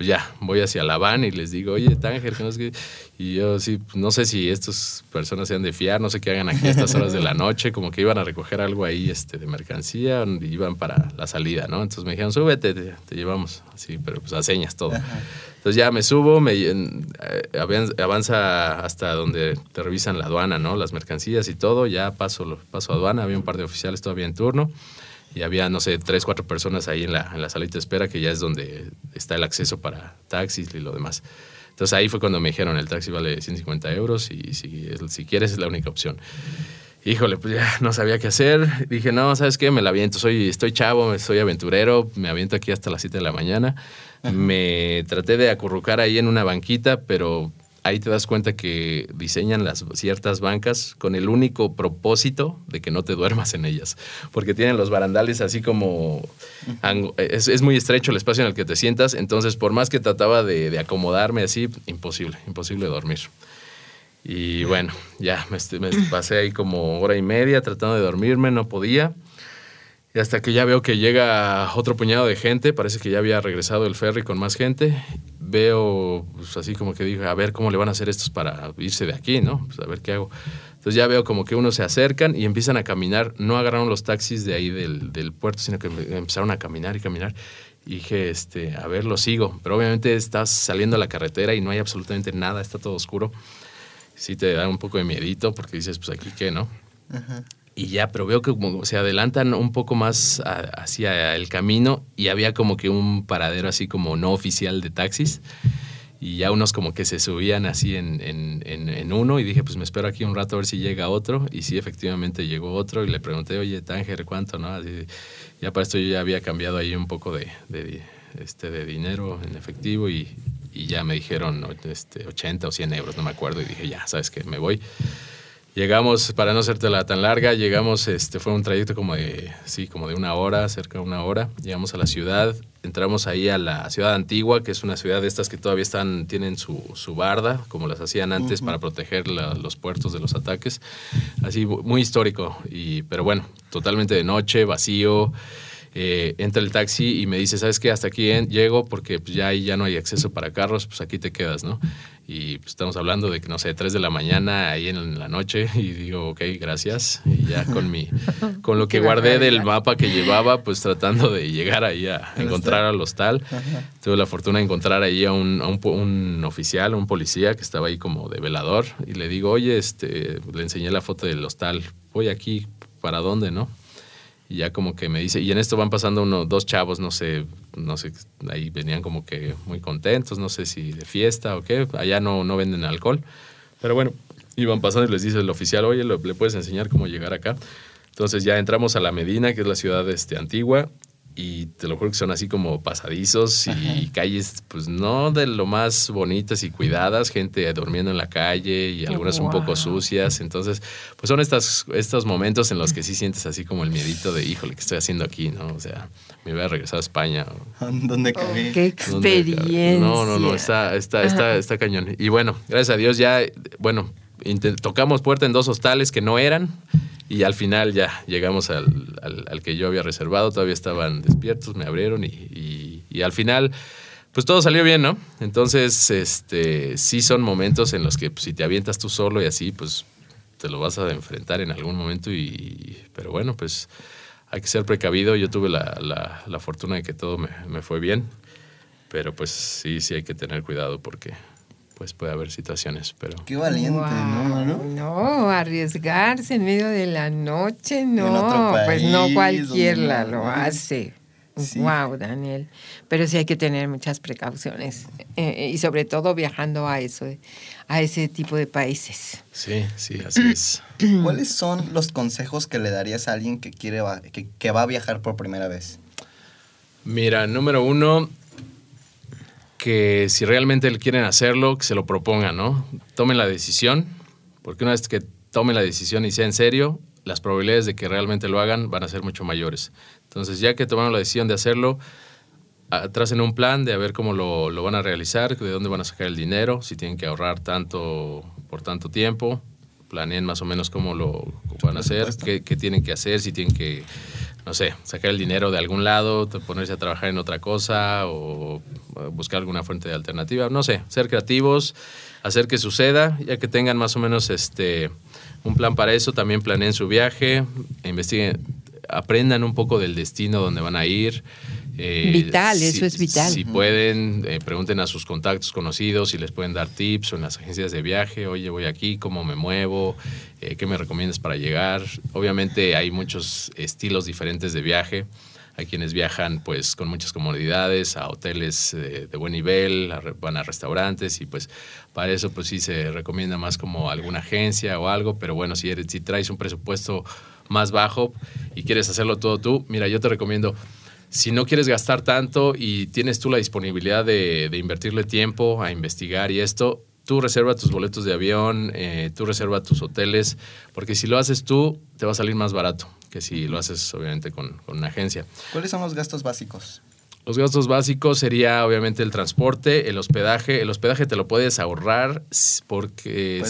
pues ya, voy hacia la van y les digo, oye, Tánger, no sé Y yo sí, pues no sé si estas personas sean de fiar, no sé qué hagan aquí a estas horas de la noche, como que iban a recoger algo ahí este, de mercancía, y iban para la salida, ¿no? Entonces me dijeron, súbete, te, te llevamos, así, pero pues a señas todo. Ajá. Entonces ya me subo, me eh, avanza hasta donde te revisan la aduana, ¿no? Las mercancías y todo, ya paso, paso a aduana, había un par de oficiales todavía en turno y había, no sé, tres, cuatro personas ahí en la, en la salita de espera, que ya es donde está el acceso para taxis y lo demás. Entonces ahí fue cuando me dijeron, el taxi vale 150 euros y si, si quieres es la única opción. Híjole, pues ya no sabía qué hacer. Dije, no, ¿sabes qué? Me la aviento. Soy, estoy chavo, soy aventurero, me aviento aquí hasta las 7 de la mañana. Ajá. Me traté de acurrucar ahí en una banquita, pero ahí te das cuenta que diseñan las ciertas bancas con el único propósito de que no te duermas en ellas, porque tienen los barandales así como es, muy estrecho el espacio en el que te sientas, entonces por más que trataba de, de acomodarme así, imposible, imposible dormir. Y bueno, ya me, me, pasé ahí como hora y media tratando de dormirme, no podía. Y hasta que ya veo que llega otro puñado de gente, parece que ya había regresado el ferry con más gente. Veo, pues así como que dije, a ver cómo le van a hacer estos para irse de aquí, ¿no? Pues a ver qué hago. Entonces ya veo como que unos se acercan y empiezan a caminar. No agarraron los taxis de ahí del, puerto, sino que empezaron a caminar y caminar. Y dije, este, a ver, lo sigo. Pero obviamente estás saliendo a la carretera y no hay absolutamente nada, está todo oscuro. Sí te da un poco de miedito porque dices, pues aquí qué, ¿no? Ajá y ya, pero veo que como se adelantan un poco más hacia el camino y había como que un paradero así como no oficial de taxis. y ya unos como que se subían así en, en, en, uno y dije, pues me espero aquí un rato a ver si llega otro. Y sí, efectivamente llegó otro y le pregunté, oye, Tánger, ¿cuánto? no Ya para esto yo ya había cambiado ahí un poco de, de este, de dinero en efectivo y, y ya me dijeron este, 80 o 100 euros, no me acuerdo. Y dije, ya, ¿sabes que Me voy. Llegamos, para no hacértela tan larga, llegamos, este, fue un trayecto como de, sí, como de una hora, cerca de una hora. Llegamos a la ciudad, entramos ahí a la ciudad antigua, que es una ciudad de estas que todavía están, tienen su, su barda, como las hacían antes para proteger los puertos de los ataques. Así, muy histórico, y, pero bueno, totalmente de noche, vacío. Eh, entra el taxi y me dice, ¿sabes qué? Hasta aquí llego porque pues, ya ahí ya no hay acceso para carros, pues aquí te quedas, ¿no? Y pues, estamos hablando de que, no sé, 3 de la mañana ahí en la noche y digo, ok, gracias. Y ya con mi, con lo que guardé del mapa que llevaba, pues tratando de llegar ahí a encontrar al hostal. Tuve la fortuna de encontrar ahí a un, a un, un oficial, un policía que estaba ahí como de velador y le digo, oye, este, le enseñé la foto del hostal, voy aquí, ¿para dónde, no? Y ya como que me dice, y en esto van pasando uno, dos chavos, no sé, no sé, ahí venían como que muy contentos, no sé si de fiesta o qué, allá no, no venden alcohol, pero bueno, iban pasando y les dice el oficial, oye, ¿le puedes enseñar cómo llegar acá? Entonces ya entramos a la Medina, que es la ciudad este, antigua, y te lo juro que son así como pasadizos y calles, pues no de lo más bonitas y cuidadas, gente durmiendo en la calle y algunas un poco sucias. Entonces, pues son estas, estos momentos en los que sí sientes así como el miedito de, híjole, ¿qué estoy haciendo aquí? ¿no? O sea, me voy a regresar a España. ¿Dónde cabé? ¡Qué experiencia! No, no, no, está, está, está, está cañón. Y bueno, gracias a Dios ya, bueno, tocamos puerta en dos hostales que no eran y al final ya llegamos al, al, que yo había reservado, todavía estaban despiertos, me abrieron y, y, al final, pues todo salió bien, ¿no? Entonces, este, sí son momentos en los que pues, si te avientas tú solo y así, pues te lo vas a enfrentar en algún momento y, pero bueno, pues hay que ser precavido. Yo tuve la, la, la fortuna de que todo me, me fue bien, pero pues sí, sí hay que tener cuidado porque pues puede haber situaciones, pero... Qué valiente, ¿no? No, arriesgarse en medio de la noche, no, pues no cualquiera lo hace. Wow, Daniel. Pero sí hay que tener muchas precauciones eh, y sobre todo viajando a eso, a ese tipo de países. Sí, sí, así es. ¿Cuáles son los consejos que le darías a alguien que quiere que, que va a viajar por primera vez? Mira, número uno, que si realmente quieren hacerlo, que se lo propongan, ¿no? Tomen la decisión, porque una vez que tomen la decisión y sea en serio, las probabilidades de que realmente lo hagan van a ser mucho mayores. Entonces, ya que tomaron la decisión de hacerlo, tracen un plan de a ver cómo lo, lo, van a realizar, de dónde van a sacar el dinero, si tienen que ahorrar tanto por tanto tiempo, planeen más o menos cómo lo van a hacer, qué, qué tienen que hacer, si tienen que no sé, sacar el dinero de algún lado, ponerse a trabajar en otra cosa o buscar alguna fuente de alternativa, no sé, ser creativos, hacer que suceda, ya que tengan más o menos este un plan para eso, también planeen su viaje, investiguen, aprendan un poco del destino donde van a ir. Eh, vital, eso es vital. Si pueden, eh, pregunten a sus contactos conocidos si les pueden dar tips o en las agencias de viaje, oye, voy aquí, cómo me muevo, eh, qué me recomiendas para llegar. Obviamente hay muchos estilos diferentes de viaje. Hay quienes viajan pues con muchas comodidades, a hoteles de buen nivel, van a restaurantes y pues para eso pues sí se recomienda más como alguna agencia o algo, pero bueno, si, eres, si traes un presupuesto más bajo y quieres hacerlo todo tú, mira, yo te recomiendo si no quieres gastar tanto y tienes tú la disponibilidad de, invertirle tiempo a investigar y esto, tú reserva tus boletos de avión, eh, tú reserva tus hoteles, porque si lo haces tú, te va a salir más barato que si lo haces obviamente con una agencia. ¿Cuáles son los gastos básicos? Los gastos básicos sería obviamente el transporte, el hospedaje. El hospedaje te lo puedes ahorrar porque...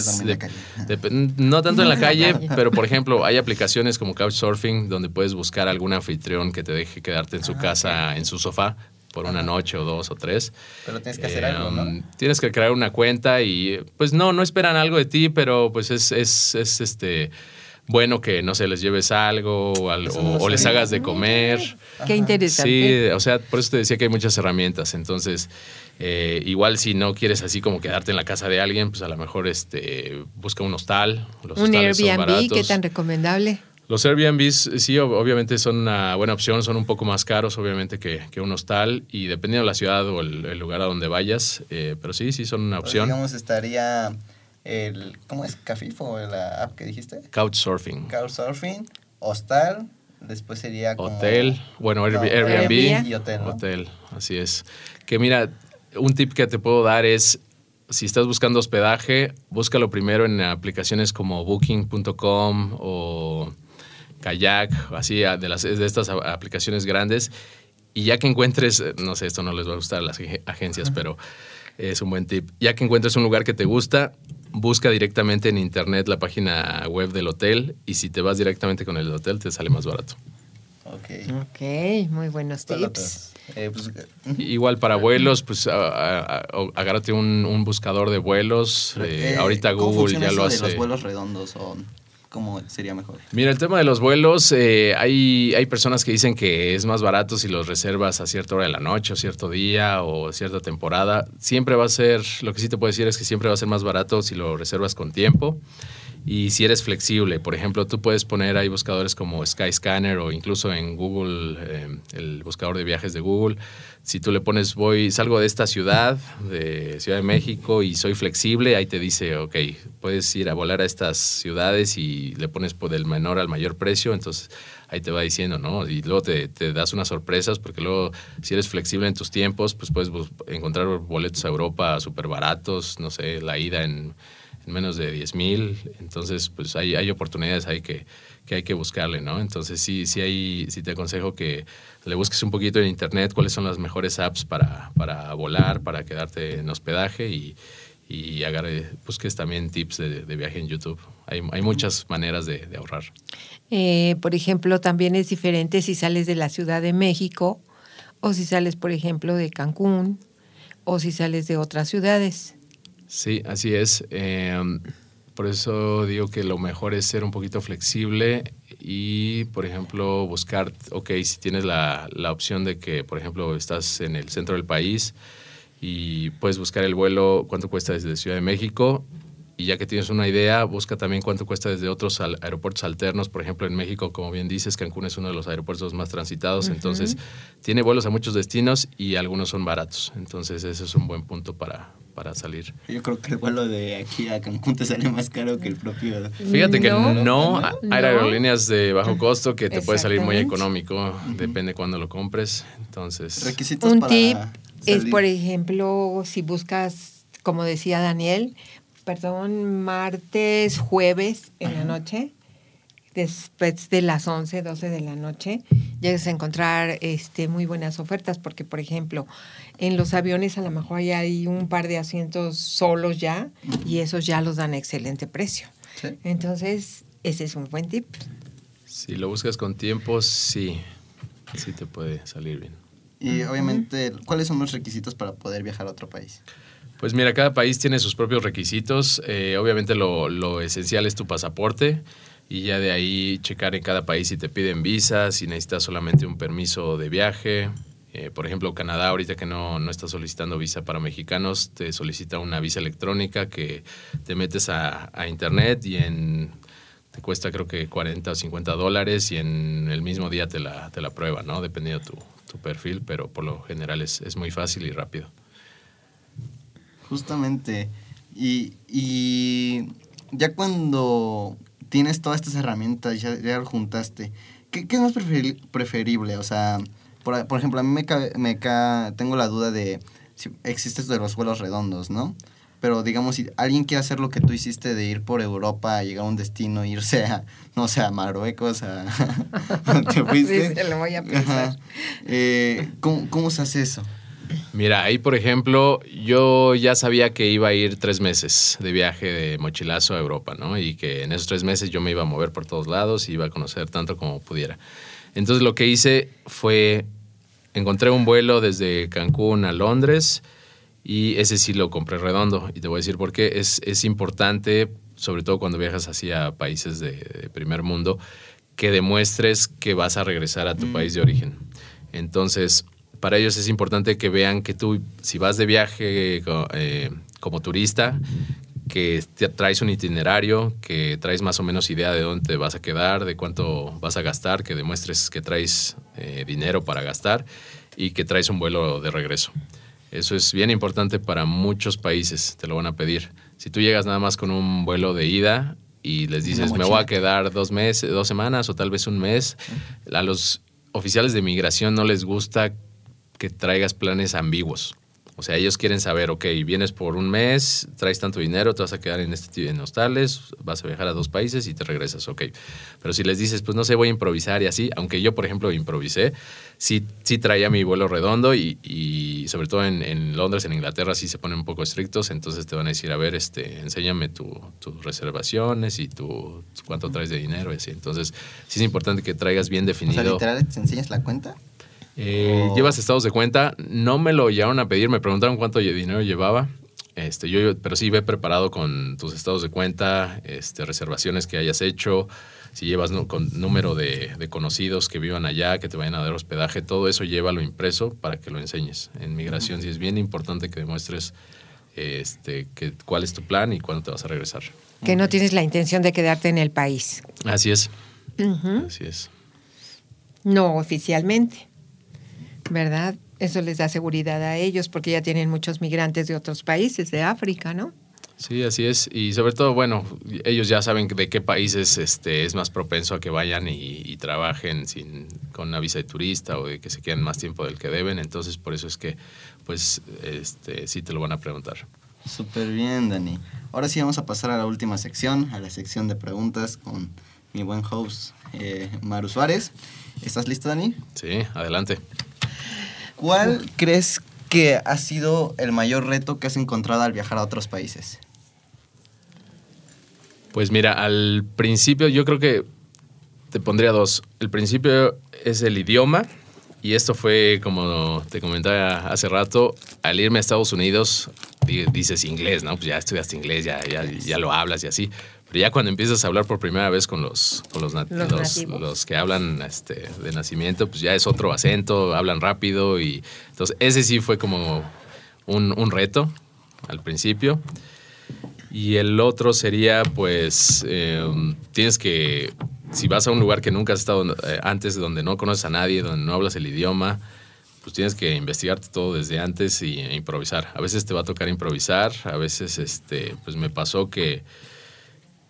no tanto en la calle, pero por ejemplo hay aplicaciones como Couchsurfing donde puedes buscar algún anfitrión que te deje quedarte en su ah, casa, en su sofá por una noche o dos o tres. Pero tienes que hacer algo, ¿no? Em, tienes que crear una cuenta y pues no, no esperan algo de ti, pero pues es, es, es este bueno que, no sé, les lleves algo o, les hagas de comer. Qué interesante. Sí, o sea, por eso te decía que hay muchas herramientas. Entonces, eh, igual si no quieres así como quedarte en la casa de alguien, pues a lo mejor este, busca un hostal. un Airbnb, ¿qué tan recomendable? Los Airbnbs sí, ob- obviamente son una buena opción, son un poco más caros obviamente que, que un hostal y dependiendo de la ciudad o el, el lugar a donde vayas, eh, pero sí, sí son una Pues, opción. digamos, estaría el, ¿cómo es? Cafifo, la app que dijiste. Couchsurfing, Couchsurfing, hostal, después sería como... hotel, bueno, No, Airb- Airbnb, Airbnb. y hotel, ¿no? hotel, así es. Que mira, un tip que te puedo dar es, si estás buscando hospedaje, búscalo primero en aplicaciones como booking.com o Kayak, así, de, las, de estas aplicaciones grandes. Y ya que encuentres, no sé, esto no les va a gustar a las ag- agencias, pero es un buen tip. Ya que encuentres un lugar que te gusta, busca directamente en internet la página web del hotel y si te vas directamente con el hotel te sale más barato. Ok. Ok, muy buenos ¿Cuál tips. Eh, pues, eh, Igual para vuelos, pues a- a- a- agárrate un, un buscador de vuelos. Eh, eh, ahorita ¿cómo Google ya lo hace. de los vuelos redondos o cómo sería mejor? Mira, el tema de los vuelos, eh, hay, hay personas que dicen que es más barato si los reservas a cierta hora de la noche o cierto día o cierta temporada. Siempre va a ser, lo que sí te puedo decir es que siempre va a ser más barato si lo reservas con tiempo y si eres flexible. Por ejemplo, tú puedes poner ahí buscadores como Skyscanner o incluso en Google, eh, el buscador de viajes de Google. Si tú le pones, voy, salgo de esta ciudad, de Ciudad de México, y soy flexible, ahí te dice, ok, puedes ir a volar a estas ciudades y le pones por del menor al mayor precio, entonces ahí te va diciendo, ¿no? Y luego te, te das unas sorpresas, porque luego, si eres flexible en tus tiempos, pues puedes encontrar boletos a Europa súper baratos, no sé, la ida en, en menos de 10 mil, entonces pues hay, hay oportunidades ahí que, que hay que buscarle, ¿no? Entonces sí, sí, hay, sí te aconsejo que le busques un poquito en internet cuáles son las mejores apps para, para volar, para quedarte en hospedaje y, y agarre, busques también tips de, de viaje en YouTube. Hay, hay muchas maneras de, de ahorrar. Eh, por ejemplo, también es diferente si sales de la Ciudad de México o si sales, por ejemplo, de Cancún o si sales de otras ciudades. Sí, así es. Eh, por eso digo que lo mejor es ser un poquito flexible y, por ejemplo, buscar, ok, si tienes la, la opción de que, por ejemplo, estás en el centro del país y puedes buscar el vuelo, cuánto cuesta desde Ciudad de México. Y ya que tienes una idea, busca también cuánto cuesta desde otros aeropuertos alternos. Por ejemplo, en México, como bien dices, Cancún es uno de los aeropuertos más transitados. Entonces, tiene vuelos a muchos destinos y algunos son baratos. Entonces, ese es un buen punto para, para salir. Yo creo que el vuelo de aquí a Cancún te sale más caro que el propio... Fíjate que No, no, no. hay aerolíneas de bajo costo que te puede salir muy económico, depende cuándo lo compres. Entonces, Requisitos Un para tip es, por ejemplo, si buscas, como decía Daniel, perdón, martes, jueves en la noche, después de las 11, 12 de la noche, llegas a encontrar este, muy buenas ofertas, porque, por ejemplo, en los aviones a lo mejor ya hay un par de asientos solos ya, y esos ya los dan a excelente precio. Sí. Entonces, ese es un buen tip. si lo buscas con tiempo, sí, sí te puede salir bien. Y obviamente, ¿cuáles son los requisitos para poder viajar a otro país? Pues mira, cada país tiene sus propios requisitos. Eh, obviamente lo, lo esencial es tu pasaporte y ya de ahí checar en cada país si te piden visa, si necesitas solamente un permiso de viaje. Eh, por ejemplo, Canadá ahorita que no, no está solicitando visa para mexicanos, te solicita una visa electrónica que te metes a, a internet y en, te cuesta creo que 40 o 50 dólares y en el mismo día te la, te la prueba, ¿no? Dependiendo tu, tu perfil, pero por lo general es, es muy fácil y rápido. Justamente. Y, y ya cuando tienes todas estas herramientas, ya, ya lo juntaste, ¿qué, qué es más preferi- preferible? O sea, por, por ejemplo, a mí me, ca- me ca- tengo la duda de si existe esto de los vuelos redondos, ¿no? Pero digamos, si alguien quiere hacer lo que tú hiciste de ir por Europa, llegar a un destino, irse a, no sé, a Marruecos, a... ¿Te fuiste? Sí, se lo voy a pensar. Eh, ¿cómo, ¿Cómo se hace eso? Mira, ahí por ejemplo, yo ya sabía que iba a ir tres meses de viaje de mochilazo a Europa, ¿no? Y que en esos tres meses yo me iba a mover por todos lados y iba a conocer tanto como pudiera. Entonces lo que hice fue, encontré un vuelo desde Cancún a Londres y ese sí lo compré redondo. Y te voy a decir por qué. Es, es importante, sobre todo cuando viajas hacia países de, de primer mundo, que demuestres que vas a regresar a tu país de origen. Entonces, para ellos es importante que vean que tú, si vas de viaje eh, como turista, que te- traes un itinerario, que traes más o menos idea de dónde te vas a quedar, de cuánto vas a gastar, que demuestres que traes eh, dinero para gastar y que traes un vuelo de regreso. Eso es bien importante para muchos países, te lo van a pedir. Si tú llegas nada más con un vuelo de ida y les dices, me voy a quedar dos meses, dos semanas o tal vez un mes, a los oficiales de migración no les gusta que traigas planes ambiguos. O sea, ellos quieren saber, ok, vienes por un mes, traes tanto dinero, te vas a quedar en este en hostales, vas a viajar a dos países y te regresas, ok. Pero si les dices, pues no sé, voy a improvisar y así, aunque yo, por ejemplo, improvisé, sí, sí traía mi vuelo redondo y, y sobre todo en, en Londres, en Inglaterra, sí se ponen un poco estrictos, entonces te van a decir, a ver, este, enséñame tu- tus reservaciones y tu, cuánto traes de dinero y así. Entonces, sí es importante que traigas bien O definido. sea, literal, ¿te enseñas la cuenta? Eh, Oh. ¿Llevas estados de cuenta? No me lo llegaron a pedir, me preguntaron cuánto dinero llevaba. Este, yo, pero sí ve preparado con tus estados de cuenta, este, reservaciones que hayas hecho, si llevas con número de, de conocidos que vivan allá, que te vayan a dar hospedaje, todo eso llévalo impreso para que lo enseñes. En migración sí es bien importante que demuestres este, que, cuál es tu plan y cuándo te vas a regresar. Que no tienes la intención de quedarte en el país. Así es. Así es. No oficialmente. ¿Verdad? Eso les da seguridad a ellos porque ya tienen muchos migrantes de otros países, de África, ¿no? Sí, así es. Y sobre todo, bueno, ellos ya saben de qué países este, es más propenso a que vayan y, y trabajen sin, con una visa de turista o de que se queden más tiempo del que deben. Entonces, por eso es que, pues, este, sí te lo van a preguntar. Súper bien, Dani. Ahora sí vamos a pasar a la última sección, a la sección de preguntas con mi buen host, eh, Maru Suárez. ¿Estás listo, Dani? Sí, adelante. ¿Cuál crees que ha sido el mayor reto que has encontrado al viajar a otros países? Pues mira, al principio yo creo que te pondría dos. El principio es el idioma y esto fue como te comentaba hace rato, al irme a Estados Unidos di- dices inglés, ¿no? Pues ya estudiaste inglés, ya, ya, ya lo hablas y así. Pero ya cuando empiezas a hablar por primera vez con los, con los, nat- Los los- nativos. los que hablan este, de nacimiento, pues ya es otro acento, hablan rápido y entonces ese sí fue como un, un reto al principio. Y el otro sería, pues, eh, tienes que, si vas a un lugar que nunca has estado eh, antes, donde no conoces a nadie, donde no hablas el idioma, pues tienes que investigarte todo desde antes y, e improvisar. A veces te va a tocar improvisar, a veces, este, pues me pasó que,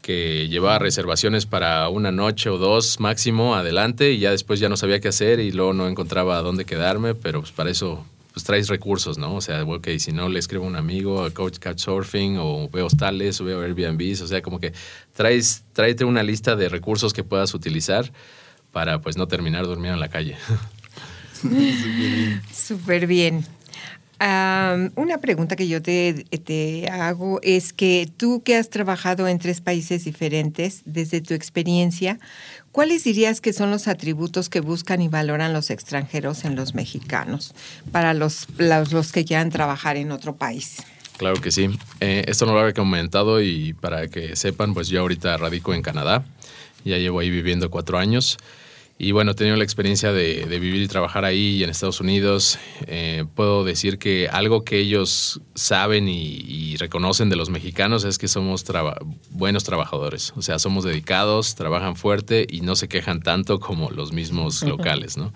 que llevaba reservaciones para una noche o dos máximo adelante y ya después ya no sabía qué hacer y luego no encontraba dónde quedarme, pero pues para eso pues traes recursos, ¿no? O sea, ok, si no le escribo a un amigo a Coach Couchsurfing o veo hostales o veo Airbnbs, o sea, como que traes, tráete una lista de recursos que puedas utilizar para pues no terminar durmiendo en la calle. Súper bien. Una pregunta que yo te, te hago es que tú que has trabajado en tres países diferentes, desde tu experiencia, ¿cuáles dirías que son los atributos que buscan y valoran los extranjeros en los mexicanos para los, los, los que quieran trabajar en otro país? Claro que sí. Eh, esto no lo había comentado y para que sepan, pues yo ahorita radico en Canadá. Ya llevo ahí viviendo cuatro años. Y bueno, he tenido la experiencia de, de vivir y trabajar ahí y en Estados Unidos. Eh, puedo decir que algo que ellos saben y, y reconocen de los mexicanos es que somos traba- buenos trabajadores. O sea, somos dedicados, trabajan fuerte y no se quejan tanto como los mismos locales, ¿no?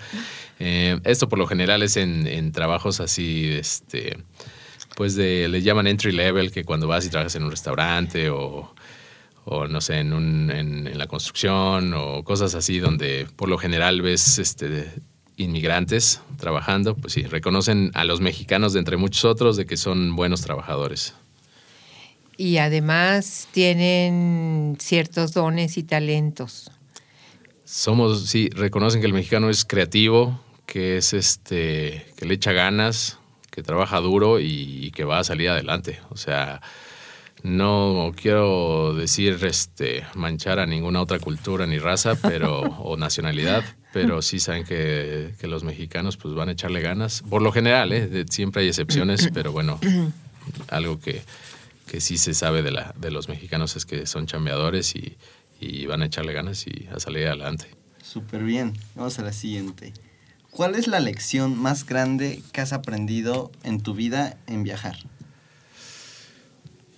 Eh, esto por lo general es en, en trabajos así, este pues de, le llaman entry level, que cuando vas y trabajas en un restaurante o, o no sé, en, un, en, en la construcción o cosas así donde por lo general ves este, inmigrantes trabajando, pues sí, reconocen a los mexicanos de entre muchos otros de que son buenos trabajadores. Y además tienen ciertos dones y talentos. Somos, sí, reconocen que el mexicano es creativo, que es este, que le echa ganas, que trabaja duro y, que va a salir adelante. O sea, no quiero decir este manchar a ninguna otra cultura ni raza, pero o nacionalidad, pero sí saben que, los mexicanos pues van a echarle ganas. Por lo general, ¿eh? Siempre hay excepciones, pero bueno, algo que, que sí se sabe de, la, de los mexicanos es que son chambeadores y, y van a echarle ganas y a salir adelante. Súper bien. Vamos a la siguiente. ¿Cuál es la lección más grande que has aprendido en tu vida en viajar?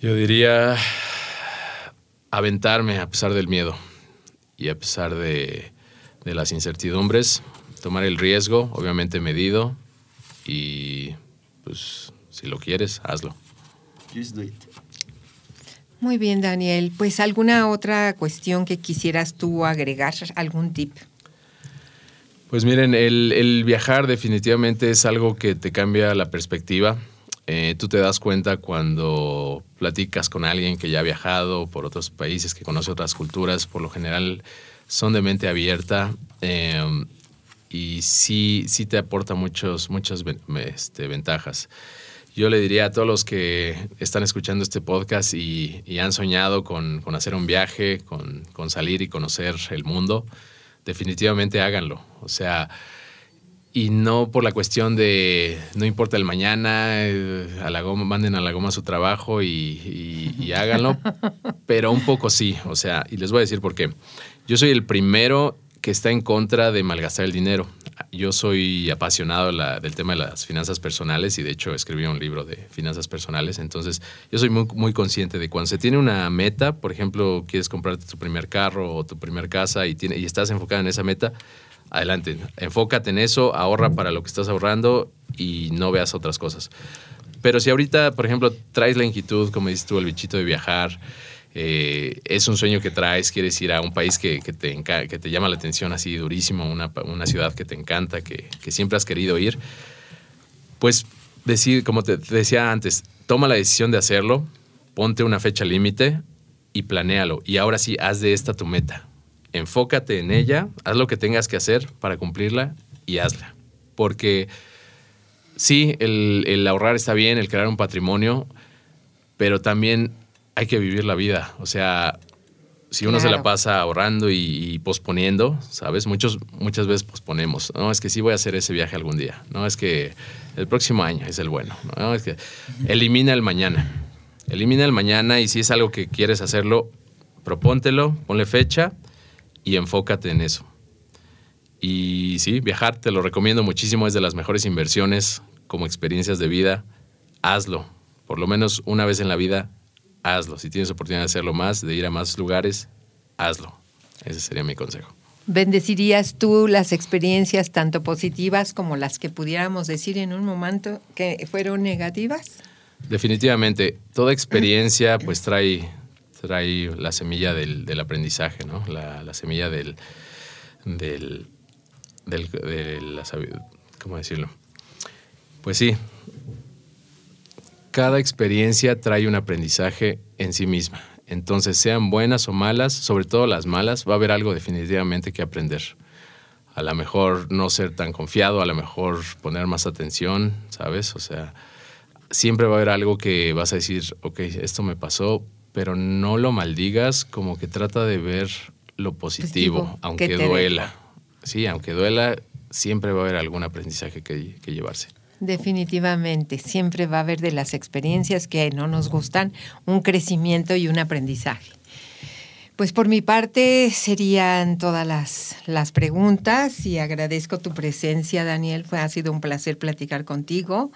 Yo diría aventarme a pesar del miedo y a pesar de, de las incertidumbres, tomar el riesgo, obviamente medido, y pues si lo quieres, hazlo. Just do it. Muy bien, Daniel. Pues alguna otra cuestión que quisieras tú agregar, algún tip. Pues miren, el, el viajar definitivamente es algo que te cambia la perspectiva. Eh, tú te das cuenta cuando platicas con alguien que ya ha viajado por otros países, que conoce otras culturas, por lo general son de mente abierta eh, y sí, sí te aporta muchos, muchas este, ventajas. Yo le diría a todos los que están escuchando este podcast y, han soñado con, con hacer un viaje, con, con salir y conocer el mundo, definitivamente háganlo. O sea, y no por la cuestión de no importa el mañana, eh, a la goma, manden a la goma su trabajo y, y- y háganlo, pero un poco sí, o sea, y les voy a decir por qué. Yo soy el primero que está en contra de malgastar el dinero. Yo soy apasionado la- del tema de las finanzas personales y de hecho escribí un libro de finanzas personales, entonces yo soy muy, muy consciente de cuando se tiene una meta, por ejemplo, quieres comprarte tu primer carro o tu primer casa y, tiene, y estás enfocado en esa meta, adelante, enfócate en eso, ahorra para lo que estás ahorrando y no veas otras cosas. Pero si ahorita, por ejemplo, traes la inquietud, como dices tú, el bichito de viajar, eh, es un sueño que traes, quieres ir a un país que, que te, que te llama la atención así durísimo, una, una ciudad que te encanta, que, que siempre has querido ir, pues decir, como te te decía antes, toma la decisión de hacerlo, ponte una fecha límite y planéalo. Y ahora sí, haz de esta tu meta. Enfócate en ella, haz lo que tengas que hacer para cumplirla y hazla. Porque sí, el, el ahorrar está bien, el crear un patrimonio, pero también hay que vivir la vida. O sea, si uno se la pasa ahorrando y, y posponiendo, ¿sabes? Muchos, muchas veces posponemos. No, es que sí voy a hacer ese viaje algún día. No, es que el próximo año es el bueno. No, es que elimina el mañana. Elimina el mañana y si es algo que quieres hacerlo, propóntelo, ponle fecha y enfócate en eso. Y sí, viajar te lo recomiendo muchísimo, es de las mejores inversiones como experiencias de vida. Hazlo, por lo menos una vez en la vida, hazlo. Si tienes oportunidad de hacerlo más, de ir a más lugares, hazlo. Ese sería mi consejo. ¿Bendecirías tú las experiencias tanto positivas como las que pudiéramos decir en un momento que fueron negativas? Definitivamente, toda experiencia pues trae, trae la semilla del, del aprendizaje, ¿no? La, la semilla del, del, del- de la ¿cómo decirlo? Pues sí, cada experiencia trae un aprendizaje en sí misma. Entonces, sean buenas o malas, sobre todo las malas, va a haber algo definitivamente que aprender. A lo mejor no ser tan confiado, a lo mejor poner más atención, ¿sabes? O sea, siempre va a haber algo que vas a decir, ok, esto me pasó, pero no lo maldigas, como que trata de ver lo positivo, Positivo, aunque ¿qué te duela. Sí, aunque duela, siempre va a haber algún aprendizaje que, que llevarse. Definitivamente, siempre va a haber de las experiencias que no nos gustan un crecimiento y un aprendizaje. Pues por mi parte serían todas las, las preguntas y agradezco tu presencia, Daniel. Fue, ha sido un placer platicar contigo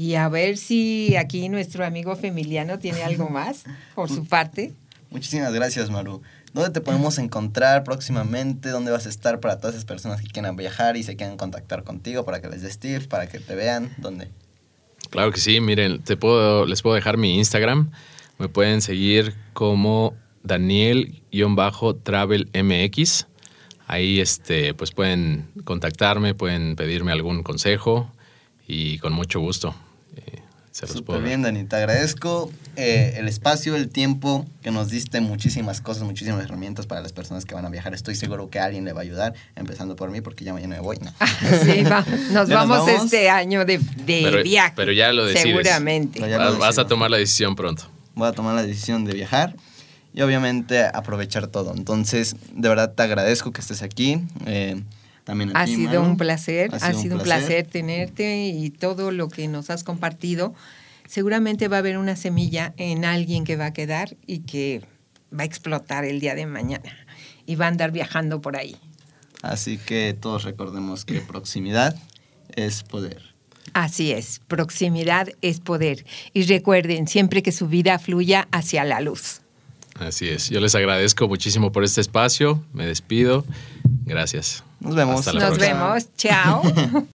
y a ver si aquí nuestro amigo Femiliano tiene algo más por su parte. Muchísimas gracias, Maru. ¿Dónde te podemos encontrar próximamente? ¿Dónde vas a estar para todas esas personas que quieran viajar y se quieran contactar contigo para que les des tips, para que te vean? ¿Dónde? Claro que sí, miren, te puedo, les puedo dejar mi Instagram. Me pueden seguir como Daniel-TravelMX. Ahí este, pues pueden contactarme, pueden pedirme algún consejo y con mucho gusto eh, se los Súper puedo bien, Dani. Te agradezco eh, el espacio, el tiempo que nos diste, muchísimas cosas, muchísimas herramientas para las personas que van a viajar. Estoy seguro que alguien le va a ayudar, empezando por mí, porque ya mañana me voy. ¿no? Sí, va- nos ¿Ya nos vamos, vamos? este año de, de Pero- viaje. pero ya lo decides. Seguramente. No, ya Vas, lo vas a tomar la decisión pronto. voy a tomar la decisión de viajar y obviamente aprovechar todo. Entonces, de verdad te agradezco que estés aquí. eh, también a Ha ti, sido Maru. un placer, ha sido, un placer. tenerte y todo lo que nos has compartido. Seguramente va a haber una semilla en alguien que va a quedar y que va a explotar el día de mañana y va a andar viajando por ahí. Así que todos recordemos que proximidad es poder. Así es, proximidad es poder. Y recuerden, siempre que su vida fluya hacia la luz. Así es. Yo les agradezco muchísimo por este espacio. Me despido. Gracias. Nos vemos. Hasta la Nos próxima. vemos. Chao.